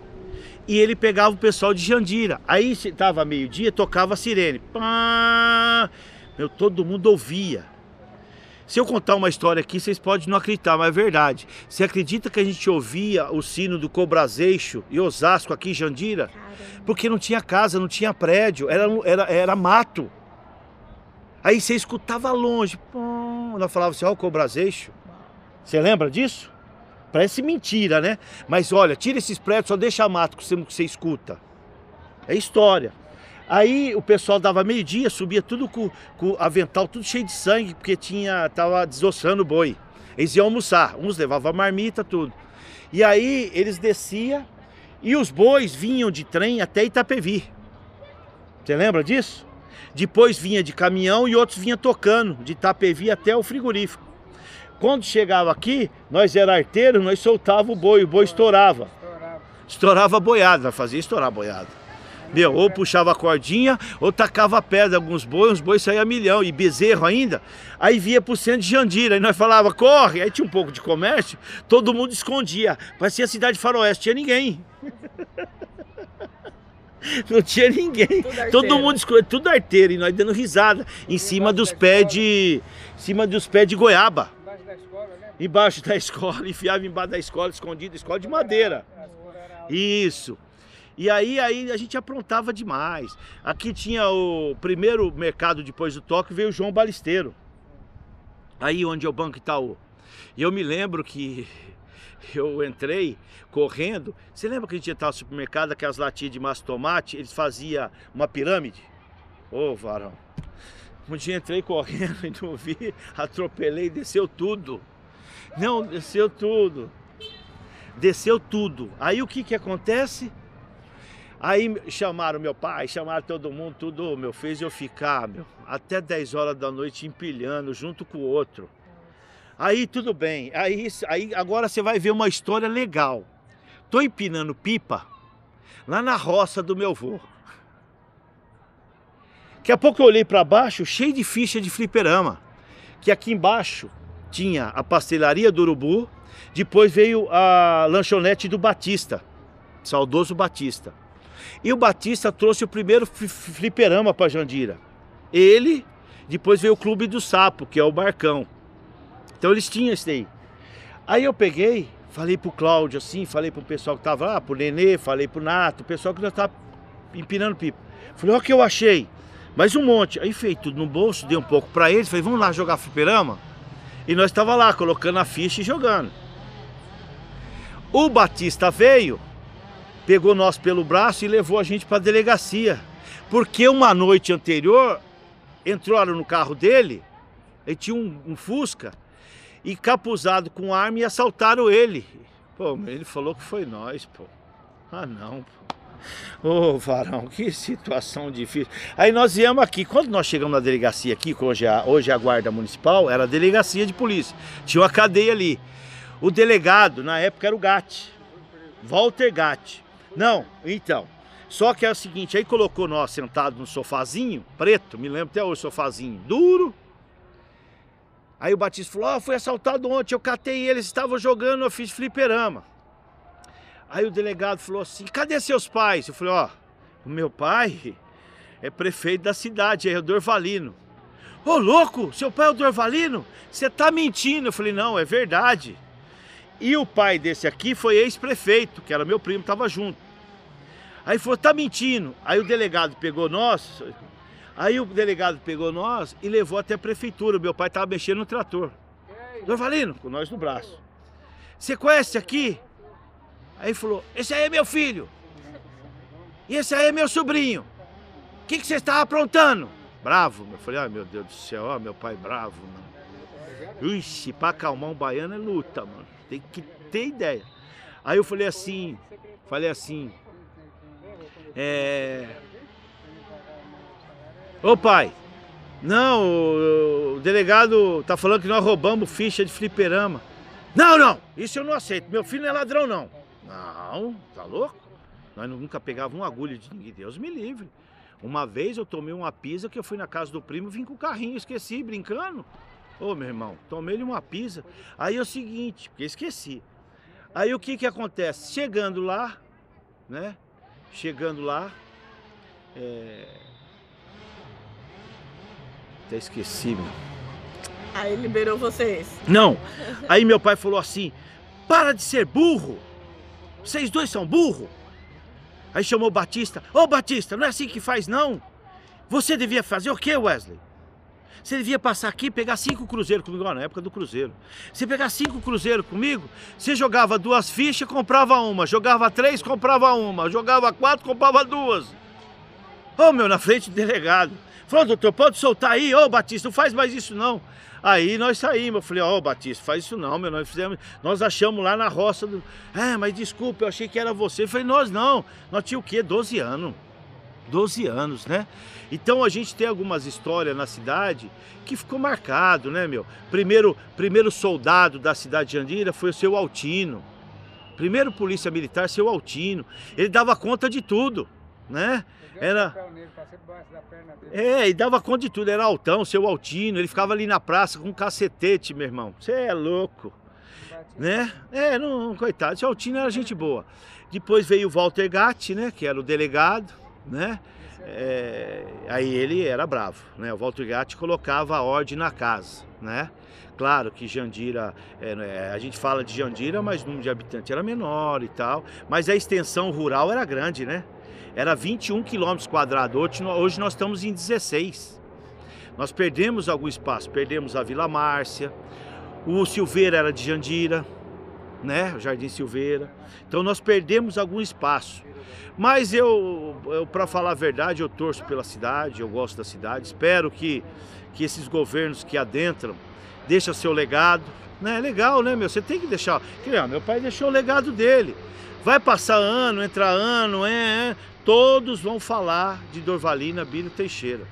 E ele pegava o pessoal de Jandira. Aí estava meio-dia, tocava a sirene. Pá! Meu, todo mundo ouvia. Se eu contar uma história aqui, vocês podem não acreditar, mas é verdade. Você acredita que a gente ouvia o sino do Cobrazeixo e Osasco aqui em Jandira? Caramba. Porque não tinha casa, não tinha prédio, era, era, era mato. Aí você escutava longe, pum, ela falava assim, ó o Cobrazeixo. Você lembra disso? Parece mentira, né? Mas olha, tira esses prédios, só deixa mato que você, que você escuta. É história. Aí o pessoal dava meio-dia, subia tudo com, com avental, tudo cheio de sangue, porque tinha tava desossando o boi. Eles iam almoçar, uns levavam marmita, tudo. E aí eles desciam e os bois vinham de trem até Itapevi. Você lembra disso? Depois vinha de caminhão e outros vinham tocando, de Itapevi até o frigorífico. Quando chegava aqui, nós era arteiro, nós soltava o boi, o boi estourava. Estourava a boiada, fazia estourar boiada. Meu, ou puxava a cordinha, ou tacava pedra, alguns bois, os bois saíam milhão, e bezerro ainda. Aí via pro centro de Jandira, aí nós falava, corre, aí tinha um pouco de comércio, todo mundo escondia. Parecia a cidade faroeste, tinha ninguém. Não tinha ninguém. Todo mundo escolheu, tudo arteiro, e nós dando risada em cima dos pés de. Em cima dos pés de goiaba. Embaixo da escola, né? Embaixo da escola, enfiava embaixo da escola, escondido, escola de madeira. Isso. E aí, aí a gente aprontava demais. Aqui tinha o primeiro mercado depois do toque, veio o João Balisteiro. Aí onde é o Banco Itaú. E eu me lembro que eu entrei correndo. Você lembra que a gente estava no supermercado, aquelas latinhas de massa de tomate, eles faziam uma pirâmide? Ô, varão. Um dia entrei correndo e não vi, atropelei, desceu tudo. Não, desceu tudo. Desceu tudo. Aí o que que acontece? Aí chamaram meu pai, chamaram todo mundo, tudo, meu, fez eu ficar, meu, até 10 horas da noite empilhando junto com o outro. Aí tudo bem, aí, aí agora você vai ver uma história legal. Tô empinando pipa lá na roça do meu avô. Daqui a pouco eu olhei para baixo, cheio de ficha de fliperama. Que aqui embaixo tinha a pastelaria do Urubu, depois veio a lanchonete do Batista, saudoso Batista. E o Batista trouxe o primeiro fliperama para Jandira. Ele, depois veio o Clube do Sapo, que é o Barcão. Então eles tinham isso aí. Aí eu peguei, falei pro Cláudio assim, falei pro pessoal que tava lá, pro Nenê, falei pro Nato, o pessoal que já tava empinando pipa. Falei, olha o que eu achei. Mais um monte. Aí fez tudo no bolso, dei um pouco para eles, falei, vamos lá jogar fliperama? E nós tava lá, colocando a ficha e jogando. O Batista veio, pegou nós pelo braço e levou a gente para a delegacia. Porque uma noite anterior, entraram no carro dele, ele tinha um, um Fusca, e capuzado com arma e assaltaram ele. Pô, ele falou que foi nós, pô. Ah, não, pô. Ô, oh, varão, que situação difícil. Aí nós viemos aqui, quando nós chegamos na delegacia aqui, que hoje é a, hoje é a guarda municipal, era a delegacia de polícia. Tinha uma cadeia ali. O delegado, na época, era o Gatti. Walter Gatti. Não, então. Só que é o seguinte, aí colocou nós sentados no sofazinho, preto, me lembro até hoje, sofazinho duro. Aí o Batista falou, ó, oh, fui assaltado ontem, eu catei eles, estavam jogando, eu fiz fliperama. Aí o delegado falou assim, cadê seus pais? Eu falei, ó, oh, meu pai é prefeito da cidade, é o Dorvalino. Ô, oh, louco, seu pai é o Dorvalino? Você tá mentindo. Eu falei, não, é verdade. E o pai desse aqui foi ex-prefeito, que era meu primo, tava junto. Aí falou, tá mentindo. Aí o delegado pegou nós, aí o delegado pegou nós e levou até a prefeitura. Meu pai tava mexendo no trator. Dorvalino, com nós no braço. Você conhece aqui? Aí falou, esse aí é meu filho. E esse aí é meu sobrinho. O que, que você estava aprontando? Bravo. Eu falei, ai meu Deus do céu, meu pai bravo, mano. Ixi, pra acalmar um baiano é luta, mano. Tem que ter ideia. Aí eu falei assim, falei assim, é... Ô pai, não, o, delegado tá falando que nós roubamos ficha de fliperama. Não, não, isso eu não aceito. Meu filho não é ladrão, não. Não, tá louco? Nós nunca pegávamos uma agulha de ninguém. Deus me livre. Uma vez eu tomei uma pisa que eu fui na casa do primo, vim com o carrinho, esqueci, brincando. Ô, meu irmão, tomei-lhe uma pisa. Aí é o seguinte, porque esqueci. Aí o que que acontece? Chegando lá, né? Chegando lá, é... Até esqueci, meu. Aí liberou vocês. Não. Aí meu pai falou assim: para de ser burro. Vocês dois são burro. Aí chamou o Batista. Ô Batista, não é assim que faz não. Você devia fazer o quê, Wesley? Você devia passar aqui e pegar cinco cruzeiros comigo, ó, na época do cruzeiro. Você pegar cinco cruzeiros comigo, você jogava duas fichas, comprava uma. Jogava três, comprava uma. Jogava quatro, comprava duas. Ô, oh, meu, na frente do delegado. Falou, doutor, pode soltar aí? Ô, oh, Batista, não faz mais isso não. Aí nós saímos, eu falei, ó, oh, Batista, faz isso não, meu, nós fizemos, nós achamos lá na roça do. É, mas desculpa, eu achei que era você. Eu falei, nós não, nós tínhamos o quê? 12 anos. 12 anos, né? Então a gente tem algumas histórias na cidade que ficou marcado, né, meu? Primeiro, primeiro soldado da cidade de Andira foi o seu Altino. Primeiro polícia militar, seu Altino. Ele dava conta de tudo, né? Era É, e dava conta de tudo, era altão, seu Altino, ele ficava ali na praça com um cacetete, meu irmão. Você é louco. Né? É, não, coitado, seu Altino era gente boa. Depois veio o Walter Gatti, né, que era o delegado, né? É, aí ele era bravo, né? O Walter Gatti colocava a ordem na casa, né? Claro que Jandira, é, é, a gente fala de Jandira, mas o número de habitantes era menor e tal, mas a extensão rural era grande, né? Era 21 quilômetros quadrados, hoje, hoje nós estamos em 16. Nós perdemos algum espaço, perdemos a Vila Márcia, o Silveira era de Jandira, né? Jardim Silveira. Então nós perdemos algum espaço. Mas eu, eu para falar a verdade, eu torço pela cidade, eu gosto da cidade. Espero que, que esses governos que adentram deixem seu legado. Né? É legal, né, meu? Você tem que deixar. Meu pai deixou o legado dele. Vai passar ano, entra ano, é, é, todos vão falar de Dorvalina Bílio Teixeira,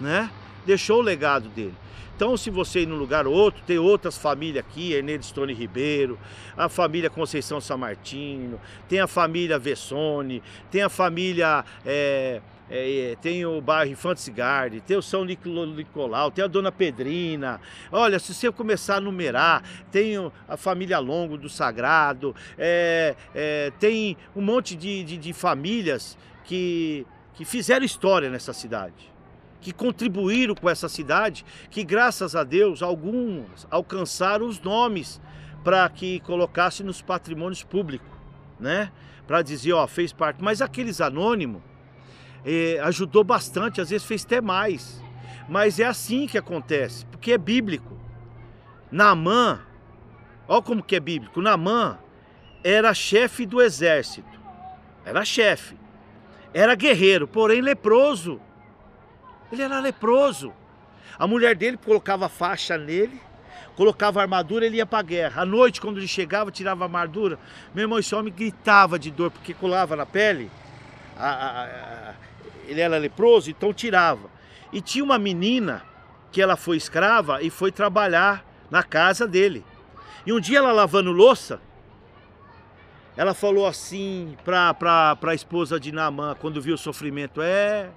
né? Deixou o legado dele. Então, se você ir num lugar ou outro, tem outras famílias aqui, Hernandes Stone Ribeiro, a família Conceição Samartino, tem a família Vessone, tem a família. É, é, tem o bairro Infantes Garde, tem o São Nicolau, tem a Dona Pedrina. Olha, se você começar a numerar, tem a família Longo do Sagrado, é, é, tem um monte de, de, de famílias que, que fizeram história nessa cidade que contribuíram com essa cidade, que graças a Deus alguns alcançaram os nomes para que colocasse nos patrimônios públicos, né? Para dizer, ó, fez parte. Mas aqueles anônimos eh, ajudou bastante, às vezes fez até mais. Mas é assim que acontece, porque é bíblico. Naamã, ó como que é bíblico, Naamã era chefe do exército, era chefe, era guerreiro, porém leproso. Ele era leproso. A mulher dele colocava faixa nele, colocava armadura, ele ia para a guerra. À noite, quando ele chegava, tirava a armadura. Meu irmão, esse homem gritava de dor porque colava na pele. A, a, a, ele era leproso, então tirava. E tinha uma menina que ela foi escrava e foi trabalhar na casa dele. E um dia ela lavando louça, ela falou assim para a esposa de Naamã, quando viu o sofrimento: É,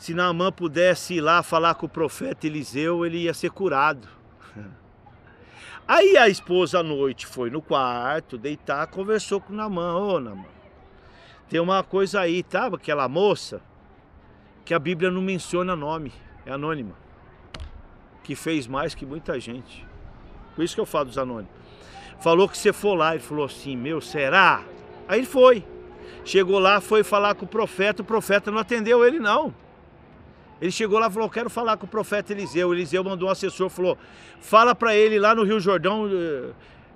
se Naamã pudesse ir lá falar com o profeta Eliseu, ele ia ser curado. Aí a esposa à noite foi no quarto, deitar, conversou com Naamã. Ô Naamã, tem uma coisa aí, tá? Aquela moça, que a Bíblia não menciona nome, é anônima. Que fez mais que muita gente. Por isso que eu falo dos anônimos. Falou que você for lá, ele falou assim, meu, será? Aí ele foi. Chegou lá, foi falar com o profeta, o profeta não atendeu ele não. Ele chegou lá e falou: Quero falar com o profeta Eliseu. Eliseu mandou um assessor falou: Fala para ele lá no Rio Jordão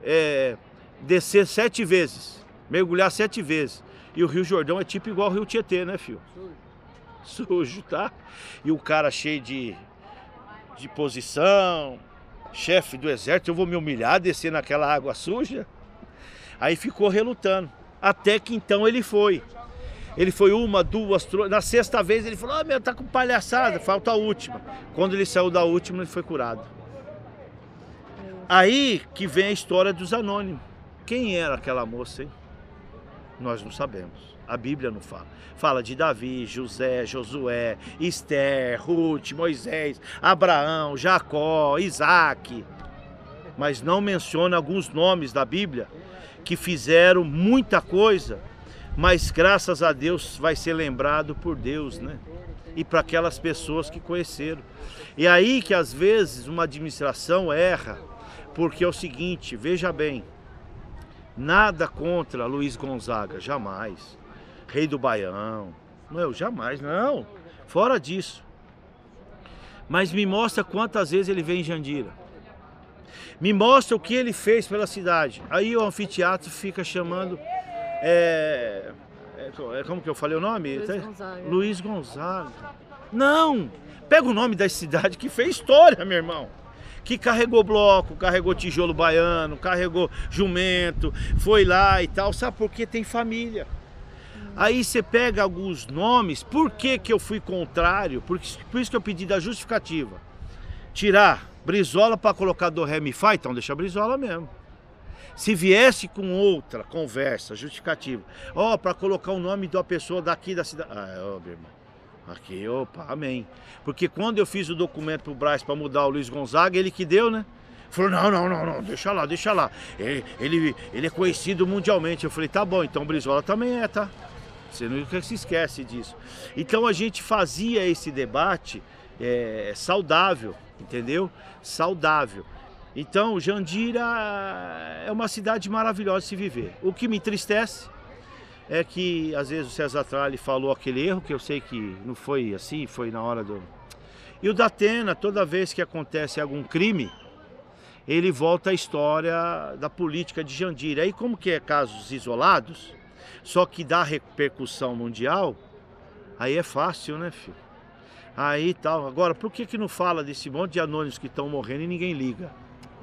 é, descer sete vezes, mergulhar sete vezes. E o Rio Jordão é tipo igual o Rio Tietê, né, filho? Sujo. Sujo, tá? E o cara cheio de, de posição, chefe do exército, eu vou me humilhar, descer naquela água suja. Aí ficou relutando. Até que então ele foi. Ele foi uma, duas, na sexta vez ele falou: Ah, meu, tá com palhaçada, falta a última. Quando ele saiu da última, ele foi curado. Aí que vem a história dos anônimos. Quem era aquela moça, hein? Nós não sabemos. A Bíblia não fala. Fala de Davi, José, Josué, Esther, Ruth, Moisés, Abraão, Jacó, Isaac. Mas não menciona alguns nomes da Bíblia que fizeram muita coisa mas graças a Deus vai ser lembrado por Deus, né? E para aquelas pessoas que conheceram. E aí que às vezes uma administração erra, porque é o seguinte, veja bem, nada contra Luiz Gonzaga, jamais. Rei do Baião, não, jamais, não. Fora disso. Mas me mostra quantas vezes ele vem em Jandira. Me mostra o que ele fez pela cidade. Aí o anfiteatro fica chamando. É, é, como que eu falei o nome? Luiz Gonzaga. Luiz Gonzaga. Não! Pega o nome da cidade que fez história, meu irmão que carregou bloco, carregou tijolo baiano, carregou jumento, foi lá e tal. Sabe por quê? Tem família. Aí você pega alguns nomes, por que, que eu fui contrário? Por, por isso que eu pedi da justificativa. Tirar Brizola para colocar do Ré Mi Fá, então deixa Brizola mesmo. Se viesse com outra conversa justificativa, ó, oh, para colocar o nome uma pessoa daqui da cidade. Ah, ó, meu irmão. Aqui, opa, amém. Porque quando eu fiz o documento pro Braz para mudar o Luiz Gonzaga, ele que deu, né? Falou, não, não, não, não, deixa lá, deixa lá. Ele, ele, ele é conhecido mundialmente. Eu falei, tá bom, então o Brizola também é, tá? Você nunca se esquece disso. Então a gente fazia esse debate é, saudável, entendeu? Saudável. Então, Jandira é uma cidade maravilhosa de se viver. O que me entristece é que às vezes o César Tralli falou aquele erro, que eu sei que não foi assim, foi na hora do. E o Datena, toda vez que acontece algum crime, ele volta à história da política de Jandira. Aí, como que é casos isolados, só que dá repercussão mundial, aí é fácil, né, filho? Aí tal. Agora, por que, que não fala desse monte de anônimos que estão morrendo e ninguém liga?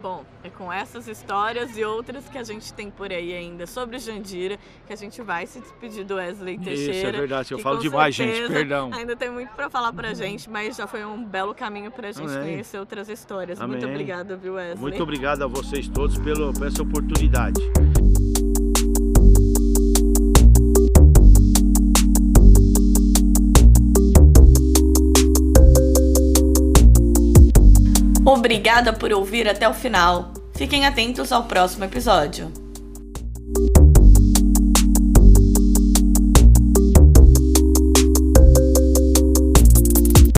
Bom, é com essas histórias e outras que a gente tem por aí ainda sobre Jandira que a gente vai se despedir do Wesley Teixeira. Isso é verdade, eu falo demais, gente, perdão. Ainda tem muito para falar pra gente, mas já foi um belo caminho pra gente Amém. conhecer outras histórias. Amém. Muito obrigada, viu, Wesley? Muito obrigado a vocês todos pelo, por essa oportunidade. Obrigada por ouvir até o final. Fiquem atentos ao próximo episódio.